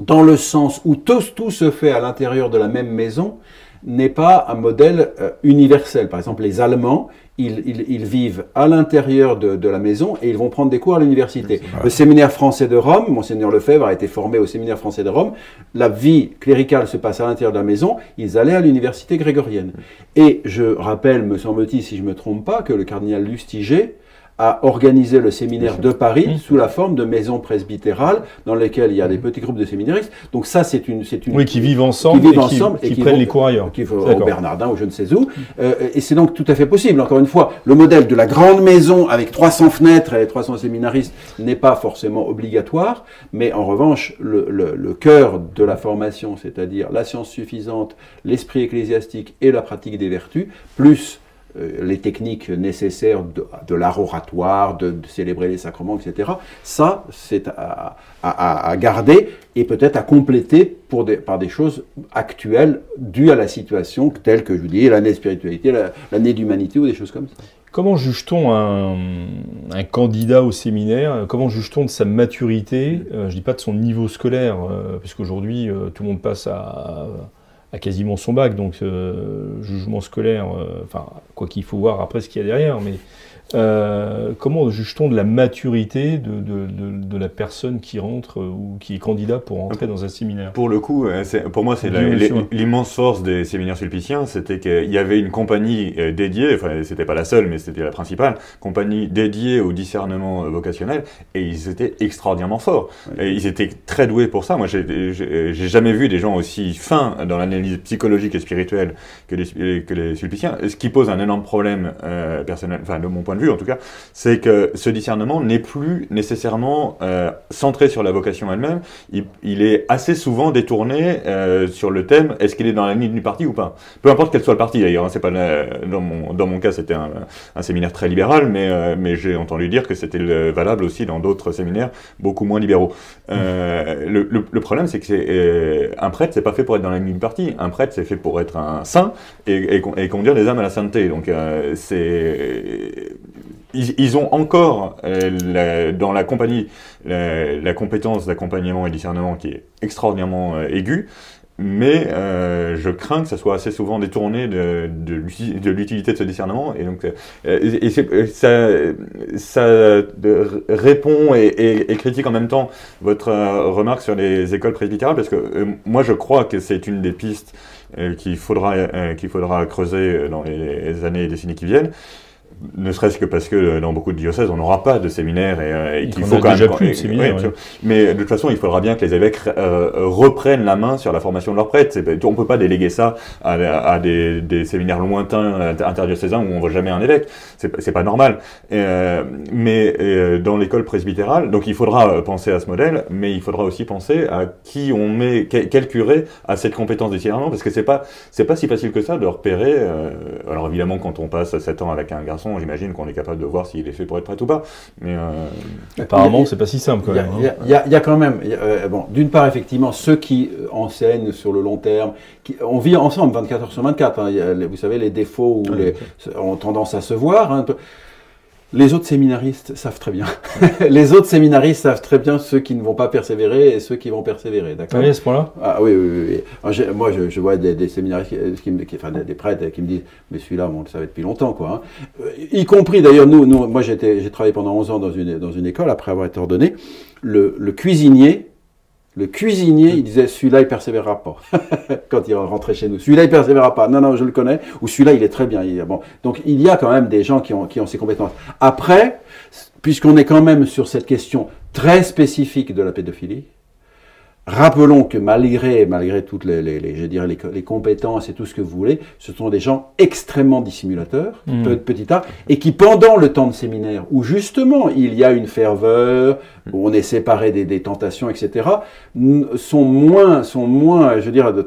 dans le sens où tout, tout se fait à l'intérieur de la même maison, n'est pas un modèle euh, universel. Par exemple, les Allemands, ils, ils- ils vivent à l'intérieur de, de la maison et ils vont prendre des cours à l'université. Le séminaire français de Rome, Monseigneur Lefebvre a été formé au séminaire français de Rome, la vie cléricale se passe à l'intérieur de la maison, ils allaient à l'université grégorienne. Et je rappelle, me semble-t-il, si je ne me trompe pas, que le cardinal Lustiger a organisé le séminaire de Paris Mmh. sous la forme de maisons presbytérales dans lesquelles il y a des petits groupes de séminaristes. Donc ça, c'est une, c'est une, Oui, qui vivent ensemble qui vivent et qui, ensemble et qui qui prennent vont- les cours ailleurs. qui va au. Bernardin ou je ne sais où. Euh, et c'est donc tout à fait possible. Encore une fois, le modèle de la grande maison avec 300 fenêtres et 300 séminaristes n'est pas forcément obligatoire, mais en revanche, le, le- le cœur de la formation, c'est-à-dire la science suffisante, l'esprit ecclésiastique et la pratique des vertus, plus les techniques nécessaires de, de l'art oratoire, de, célébrer les sacrements, etc. Ça, c'est à, à- garder et peut-être à compléter pour par des choses actuelles dues à la situation telle que je vous dis, l'année de spiritualité, la- l'année d'humanité ou des choses comme ça. Comment juge-t-on un, candidat au séminaire? Comment juge-t-on de sa maturité? Euh, Je dis pas de son niveau scolaire, euh, parce qu'aujourd'hui, euh, tout le monde passe à, à quasiment son bac, donc euh, jugement scolaire, euh, enfin, quoi qu'il faut voir après ce qu'il y a derrière, mais euh, comment juge-t-on de la maturité de, de- de- de la personne qui rentre euh, ou qui est candidat pour entrer dans un séminaire? Pour le coup, euh, pour moi, c'est l'immense force des séminaires sulpiciens, c'était qu'il y avait une compagnie dédiée, enfin, c'était pas la seule, mais c'était la principale, compagnie dédiée au discernement vocationnel, et ils étaient extraordinairement forts. Et ils étaient très doués pour ça. Moi, j'ai jamais vu des gens aussi fins dans l'analyse psychologique et spirituelle que les, que les sulpiciens, ce qui pose un énorme problème euh, personnel, enfin, de mon point de vue en tout cas, c'est que ce discernement n'est plus nécessairement euh, centré sur la vocation elle-même, il, il est assez souvent détourné euh, sur le thème est-ce qu'il est dans la ligne du parti ou pas? Peu importe quel soit le parti d'ailleurs, hein, c'est pas dans, mon, dans mon cas c'était un, un séminaire très libéral, mais, euh, mais j'ai entendu dire que c'était le- valable aussi dans d'autres séminaires beaucoup moins libéraux. Euh, le, le- le problème c'est que c'est, un prêtre c'est pas fait pour être dans la ligne du parti, un prêtre c'est fait pour être un saint et, et, con- et conduire des âmes à la sainteté. Donc c'est ils, ont encore euh, dans la compagnie la, compétence d'accompagnement et discernement qui est extraordinairement euh, aiguë, mais euh, je crains que ça soit assez souvent détourné de, de l'uti- de l'utilité de ce discernement. Et donc, ça, répond et, critique en même temps votre remarque sur les écoles presbytérales, parce que moi je crois que c'est une des pistes qu'il faudra, qu'il faudra creuser dans les années et décennies qui viennent. Ne serait-ce que parce que euh, dans beaucoup de diocèses, on n'aura pas de séminaire et, euh, et Et qu'il faut a quand déjà même. plus de et- séminaires, oui, ouais. Mais de toute façon, il faudra bien que les évêques euh, reprennent la main sur la formation de leurs prêtres. On ne peut pas déléguer ça à, à des, des séminaires lointains interdiocésains où on ne voit jamais un évêque. C'est pas- normal. Euh, mais euh, dans l'école presbytérale, donc il faudra penser à ce modèle, mais il faudra aussi penser à qui on met, quel, quel curé a cette compétence discernement, parce que c'est pas c'est pas si facile que ça de repérer. euh, alors évidemment, quand on passe 7 ans avec un garçon, j'imagine qu'on est capable de voir s'il est fait pour être prêtre ou pas. Mais euh, Apparemment, c'est pas si simple quand Il y a- même. il y hein. a- y, y quand même, a, euh, bon, d'une part, effectivement, ceux qui enseignent sur le long terme, qui, on vit ensemble 24 heures sur 24. hein, y a vous savez, les défauts ou les, ont tendance à se voir. hein, un peu. Les autres séminaristes savent très bien. [laughs] les autres séminaristes savent très bien ceux qui ne vont pas persévérer et ceux qui vont persévérer. D'accord? Oui, à ce point-là Ah oui, oui, oui. moi, je, je vois des, des séminaristes, qui, qui me- qui- enfin des, prêtres qui me disent, mais celui-là, on le savait depuis longtemps, quoi. hein. Euh, Y compris, d'ailleurs, nous, nous moi, j'ai travaillé pendant 11 ans dans une, dans une école, après avoir été ordonné. Le, le cuisinier, Le cuisinier, il disait celui-là, il persévérera pas. [laughs] Quand il rentrait chez nous, celui-là, il persévérera pas. Non, non, je le connais. Ou celui-là, il est très bien. Bon. Donc, il y a quand même des gens qui ont, qui ont ces compétences. Après, puisqu'on est quand même sur cette question très spécifique de la pédophilie, Rappelons que malgré, malgré toutes les, les, les je dirais les, les, compétences et tout ce que vous voulez, ce sont des gens extrêmement dissimulateurs, Mm. peu- petit a, et qui pendant le temps de séminaire, où justement il y a une ferveur, où on est séparé des, des tentations, etc., sont moins, sont moins, je veux dire, de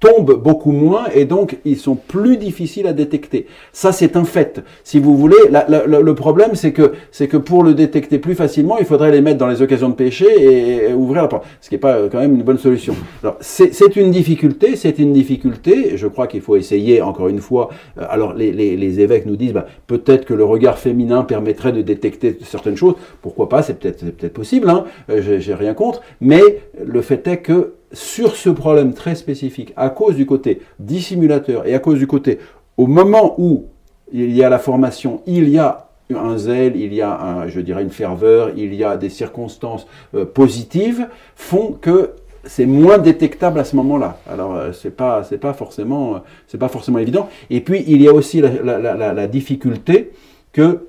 tombent beaucoup moins, et donc ils sont plus difficiles à détecter. Ça, c'est un fait. Si vous voulez, la- la- le problème, c'est que, c'est que pour le détecter plus facilement, il faudrait les mettre dans les occasions de péché et, et ouvrir la porte. Ce qui n'est pas euh, quand même une bonne solution. Alors, c'est une difficulté, c'est une difficulté. Je crois qu'il faut essayer, encore une fois. euh, Alors, les, les, les évêques nous disent, bah, peut-être que le regard féminin permettrait de détecter certaines choses. Pourquoi pas C'est peut-être peut-être possible. Hein euh, j'ai rien contre. Mais le fait est que sur ce problème très spécifique, à cause du côté dissimulateur et à cause du côté, au moment où il y a la formation, il y a un zèle, il y a, je dirais, une ferveur, il y a des circonstances euh, positives, font que c'est moins détectable à ce moment-là. Alors euh, c'est pas forcément euh, c'est pas forcément évident. Et puis il y a aussi la, la- difficulté que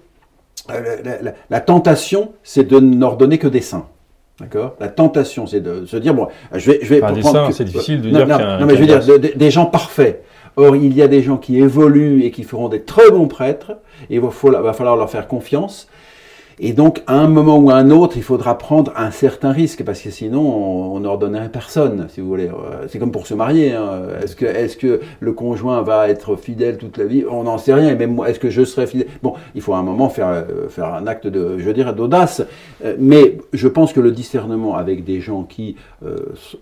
la tentation, c'est de n'ordonner que des saints. D'accord? La tentation, c'est de se dire bon, je vais je vais Enfin, c'est difficile de non, dire non, un non, mais je veux dire cadre. de- de- des gens parfaits. Or, il y a des gens qui évoluent et qui feront des très bons prêtres, et il va falloir leur faire confiance. Et donc, à un moment ou à un autre, il faudra prendre un certain risque, parce que sinon, on on n'ordonnerait personne, si vous voulez. Euh, C'est comme pour se marier. hein. Est-ce que, est que le conjoint va être fidèle toute la vie? On n'en sait rien. Et même moi, est-ce que je serai fidèle? Bon, il faut à un moment faire, euh, faire un acte de, je dirais, d'audace. Euh, Mais je pense que le discernement avec des gens qui euh,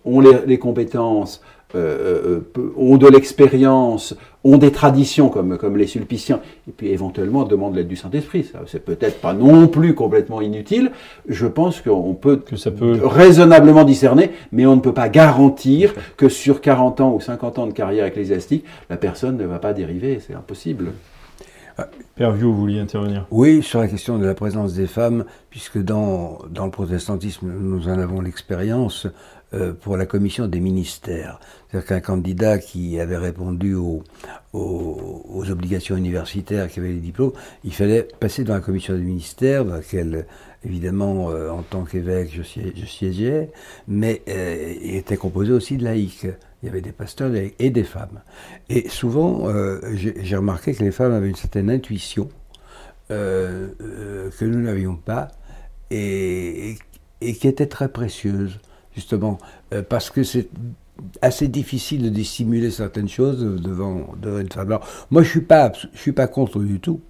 ont les, les compétences, euh, euh, peu- ont de l'expérience, ont des traditions comme, comme les sulpiciens, et puis éventuellement demandent l'aide du Saint-Esprit. Ça, c'est peut-être pas non plus complètement inutile. Je pense qu'on peut Que ça peut. raisonnablement discerner, mais on ne peut pas garantir que sur 40 ans ou 50 ans de carrière ecclésiastique, la personne ne va pas dériver. C'est impossible. Père Vieux, vous vouliez intervenir? Oui, sur la question de la présence des femmes, puisque dans, dans le protestantisme, nous en avons l'expérience euh, pour la commission des ministères. C'est-à-dire qu'un candidat qui avait répondu aux, obligations universitaires, qui avait les diplômes, il fallait passer dans la commission des ministères, dans laquelle, évidemment, euh, en tant qu'évêque, je, sié- je siégeais, mais euh, il était composé aussi de laïcs. Il y avait des pasteurs et des femmes. Et souvent, euh, j'ai remarqué que les femmes avaient une certaine intuition euh, que nous n'avions pas et, qui était très précieuse, justement, parce que c'est assez difficile de dissimuler certaines choses devant, devant une femme. Alors, moi, je ne suis, pas suis pas contre du tout,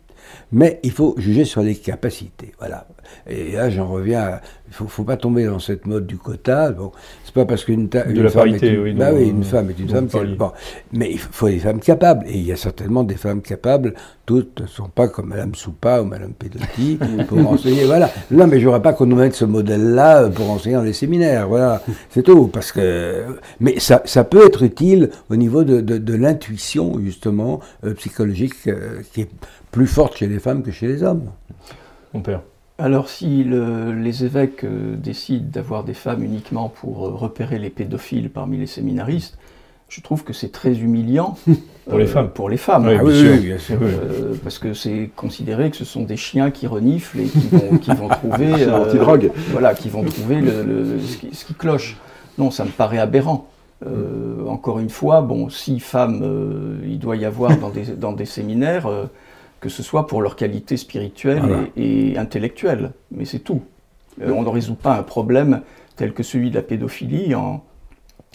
mais il faut juger sur les capacités. Voilà. Et là, j'en reviens. Il ne faut, faut pas tomber dans cette mode du quota. Bon, c'est pas parce qu'une ta- De une la femme parité, est une, oui, bah oui, une femme est une femme. bon, mais il faut des femmes capables. Et il y a certainement des femmes capables. Toutes ne sont pas comme Madame Soupa ou Madame Pedotti pour [laughs] enseigner. Voilà. Non, mais je voudrais pas qu'on nous mette ce modèle-là euh, pour enseigner dans les séminaires. Voilà. C'est tout. Parce que, mais ça, ça peut être utile au niveau de, de, de l'intuition, justement, euh, psychologique, euh, qui est plus forte chez les femmes que chez les hommes. Mon père. Alors si le- les évêques euh, décident d'avoir des femmes uniquement pour euh, repérer les pédophiles parmi les séminaristes, je trouve que c'est très humiliant [laughs] Pour les femmes. Pour les femmes. Oui, Ah bien sûr. oui, bien sûr. Oui. Euh, parce que c'est considéré que ce sont des chiens qui reniflent et qui vont, qui vont trouver, [laughs] euh, voilà, qui vont trouver le, le- ce, qui, ce qui cloche. Non, ça me paraît aberrant. Euh, encore une fois, bon, si femmes euh, il doit y avoir dans des, dans des séminaires, euh, que ce soit pour leur qualité spirituelle Voilà. et, et intellectuelle, mais c'est tout. Euh, on ne résout pas un problème tel que celui de la pédophilie en,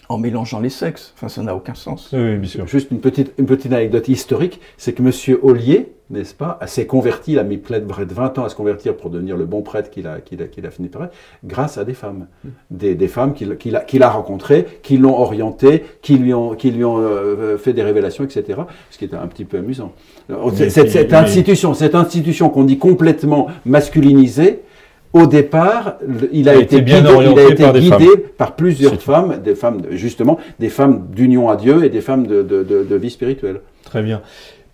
en mélangeant les sexes. Enfin, ça n'a aucun sens. Oui, oui, bien sûr. Juste une petite, une petite anecdote historique, c'est que M. Ollier, n'est-ce pas, s'est converti, il a mis près de près de 20 ans à se convertir pour devenir le bon prêtre qu'il a, qu'il a, qu'il a fini par être, grâce à des femmes. Des, des femmes qu'il a, a rencontrées, qui l'ont orienté, qui lui ont, qui lui ont euh, fait des révélations, etc. Ce qui est un petit peu amusant. Alors, Mais Cette, puis- cette mais- institution, cette institution qu'on dit complètement masculinisée, au départ, il a, été, bien guidé, il a orienté été par guidé plusieurs femmes, des femmes, justement, des femmes d'union à Dieu et des femmes de, de, de- de vie spirituelle. Très bien.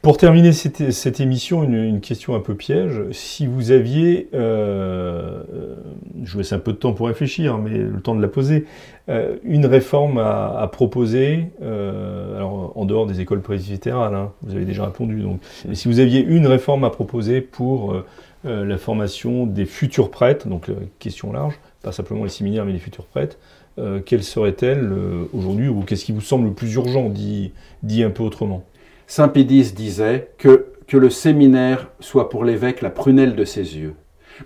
Pour terminer cette, émission, une, question un peu piège. Si vous aviez, euh, euh, je vous laisse un peu de temps pour réfléchir, mais le temps de la poser, euh, une réforme à, proposer, alors en dehors des écoles presbytérales, hein, vous avez déjà répondu. Donc, si vous aviez une réforme à proposer pour la formation des futurs prêtres, donc question large, pas simplement les séminaires, mais les futurs prêtres, quelle serait-elle aujourd'hui, ou qu'est-ce qui vous semble le plus urgent, dit un peu autrement? Saint Pédis disait que, que le séminaire soit pour l'évêque la prunelle de ses yeux.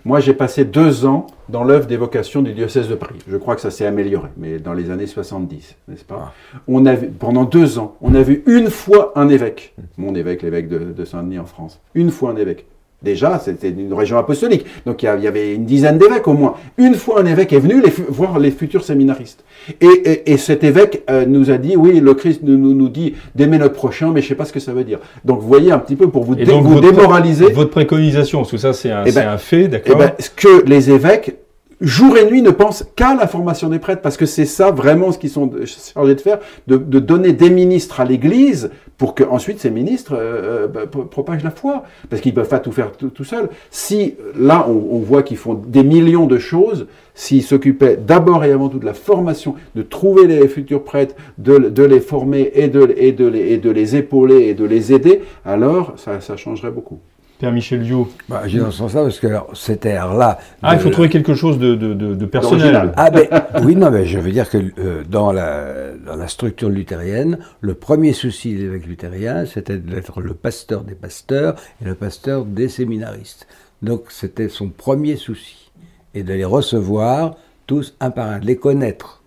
Moi, j'ai passé deux ans dans l'œuvre des vocations du diocèse de Paris. Je crois que ça s'est amélioré, mais dans les années 70, n'est-ce pas? On a vu, Pendant deux ans, on a vu une fois un évêque, mon évêque, l'évêque de, de Saint-Denis en France, une fois un évêque. Déjà, c'était une région apostolique, donc il y, avait une dizaine d'évêques au moins. Une fois un évêque est venu les voir les futurs séminaristes. Et, et- et cet évêque euh, nous a dit, oui, le Christ nous, nous, nous dit d'aimer notre prochain, mais je ne sais pas ce que ça veut dire. Donc vous voyez un petit peu pour vous, Et dé- donc, vous votre- démoraliser. Votre préconisation, parce que ça c'est un, Eh ben, un fait, Eh d'accord? ben, ce que les évêques, jour et nuit, ne pensent qu'à la formation des prêtres, parce que c'est ça vraiment ce qu'ils sont chargés de faire, de, de donner des ministres à l'Église pour que ensuite ces ministres euh, euh, pro- propagent la foi, parce qu'ils peuvent pas tout faire tout, tout seuls. Si là, on, on voit qu'ils font des millions de choses, s'ils s'occupaient d'abord et avant tout de la formation, de trouver les futurs prêtres, de, de les former et de, et, de les, et de les épauler et de les aider, alors ça, ça changerait beaucoup. Père Michel Liot. Bah, j'ai dans ce sens-là parce que alors, cette ère-là. Ah, il faut trouver quelque chose de, de, de, de personnel. Ah ben [laughs] oui, non, mais je veux dire que euh, dans, la, dans la structure luthérienne, le premier souci de l'évêque luthérien, c'était d'être le pasteur des pasteurs et le pasteur des séminaristes. Donc c'était son premier souci. Et de les recevoir tous un par un, de les connaître.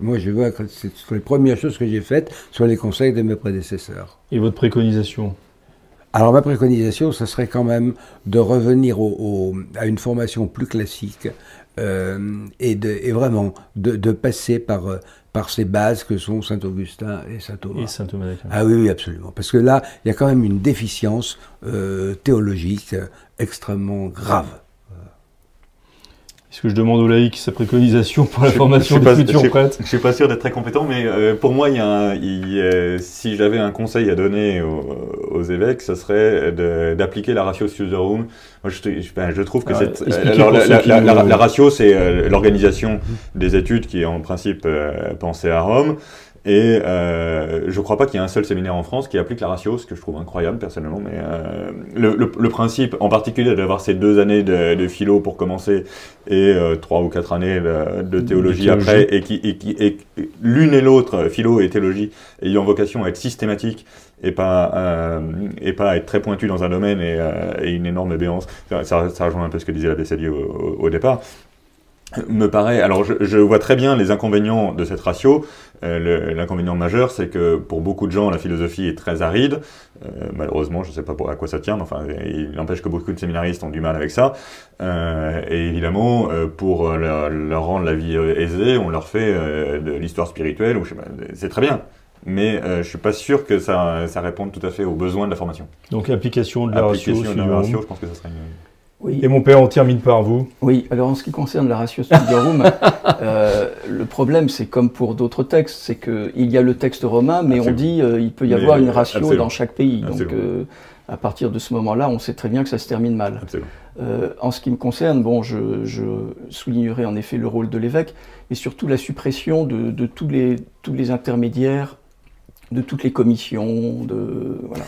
Moi, je vois que c'est c'est les premières choses que j'ai faites sur les conseils de mes prédécesseurs. Et votre préconisation? Alors ma préconisation, ce serait quand même de revenir au- au- à une formation plus classique euh, et, de, et vraiment de, de passer par, euh, par ces bases que sont Saint-Augustin et Saint-Thomas. et Saint Thomas d'Aquin. Ah oui, oui, absolument. Parce que là, il y a quand même une déficience euh, théologique extrêmement grave. Est-ce que je demande au laïc sa préconisation pour la Je- formation je des pas- futurs je prêtres? Je suis pas sûr d'être très compétent, mais euh, pour moi, il y a un- il a- si j'avais un conseil à donner aux, aux évêques, ce serait d'appliquer la ratio Suserum. Moi, je, je- ben, je trouve que Ah, alors pour la, ceux la- qui la- ne- la- la ratio, c'est euh, l'organisation des études qui est en principe euh, pensée à Rome. Et euh, je ne crois pas qu'il y ait un seul séminaire en France qui applique la ratio, ce que je trouve incroyable personnellement. Mais euh, le, le- le principe, en particulier, d'avoir ces deux années de, de philo pour commencer et euh, trois ou quatre années de, de théologie, théologie. après, et qui, et qui et l'une et l'autre, philo et théologie, ayant vocation à être systématique et pas et pas à être très pointu dans un domaine et, et une énorme béance. Ça, ça, ça rejoint un peu ce que disait la Bessalier au, au- au départ me paraît. Alors, je, je vois très bien les inconvénients de cette ratio. Euh, L'inconvénient majeur, c'est que pour beaucoup de gens, la philosophie est très aride. Euh, malheureusement, je ne sais pas à quoi ça tient, mais enfin, il n'empêche que beaucoup de séminaristes ont du mal avec ça. Euh, et évidemment, euh, pour leur, leur rendre la vie aisée, on leur fait euh, de l'histoire spirituelle. ou C'est très bien. Mais euh, je suis pas sûr que ça, ça réponde tout à fait aux besoins de la formation. Donc application de la ratio. Application de la ratio, je pense que ça serait une... Oui. Et mon père, on termine par vous. Oui, alors en ce qui concerne la ratio studiorum, [laughs] euh, le problème, c'est comme pour d'autres textes, c'est qu'il y a le texte romain, mais on dit euh, il peut y Mais, avoir une euh, ratio absolument. dans chaque pays. Donc euh, à partir de ce moment-là, on sait très bien que ça se termine mal. Euh, en ce qui me concerne, bon, je, je soulignerai en effet le rôle de l'évêque, mais surtout la suppression de, de tous, les, tous les intermédiaires, de toutes les commissions, de voilà.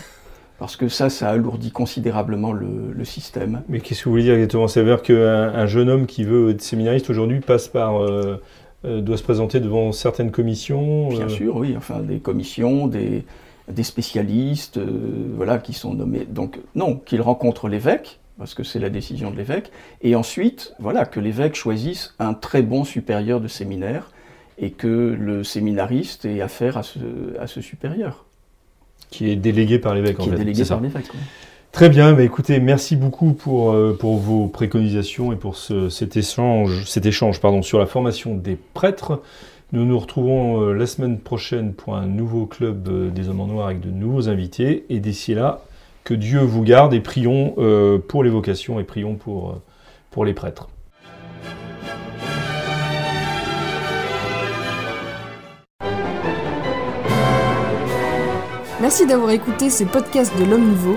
Parce que ça, ça alourdit considérablement le, le système. Mais qu'est-ce que vous voulez dire exactement? Ça veut dire qu'un un jeune homme qui veut être séminariste aujourd'hui passe par. euh, euh, doit se présenter devant certaines commissions Bien euh, sûr, oui, enfin des commissions, des, des spécialistes, euh, voilà, qui sont nommés. Donc non, qu'il rencontre l'évêque, parce que c'est la décision de l'évêque, et ensuite, voilà, que l'évêque choisisse un très bon supérieur de séminaire, et que le séminariste ait affaire à ce, à ce supérieur, qui est délégué par l'évêque en qui fait. est délégué par l'évêque. oui. Très bien, mais écoutez, merci beaucoup pour, euh, pour vos préconisations et pour ce- cet échange, cet échange pardon, sur la formation des prêtres. Nous nous retrouvons euh, la semaine prochaine pour un nouveau club euh, des hommes en noir avec de nouveaux invités. Et d'ici là, que Dieu vous garde et prions pour les vocations et prions pour, pour les prêtres. Merci d'avoir écouté ce podcast de l'Homme Nouveau.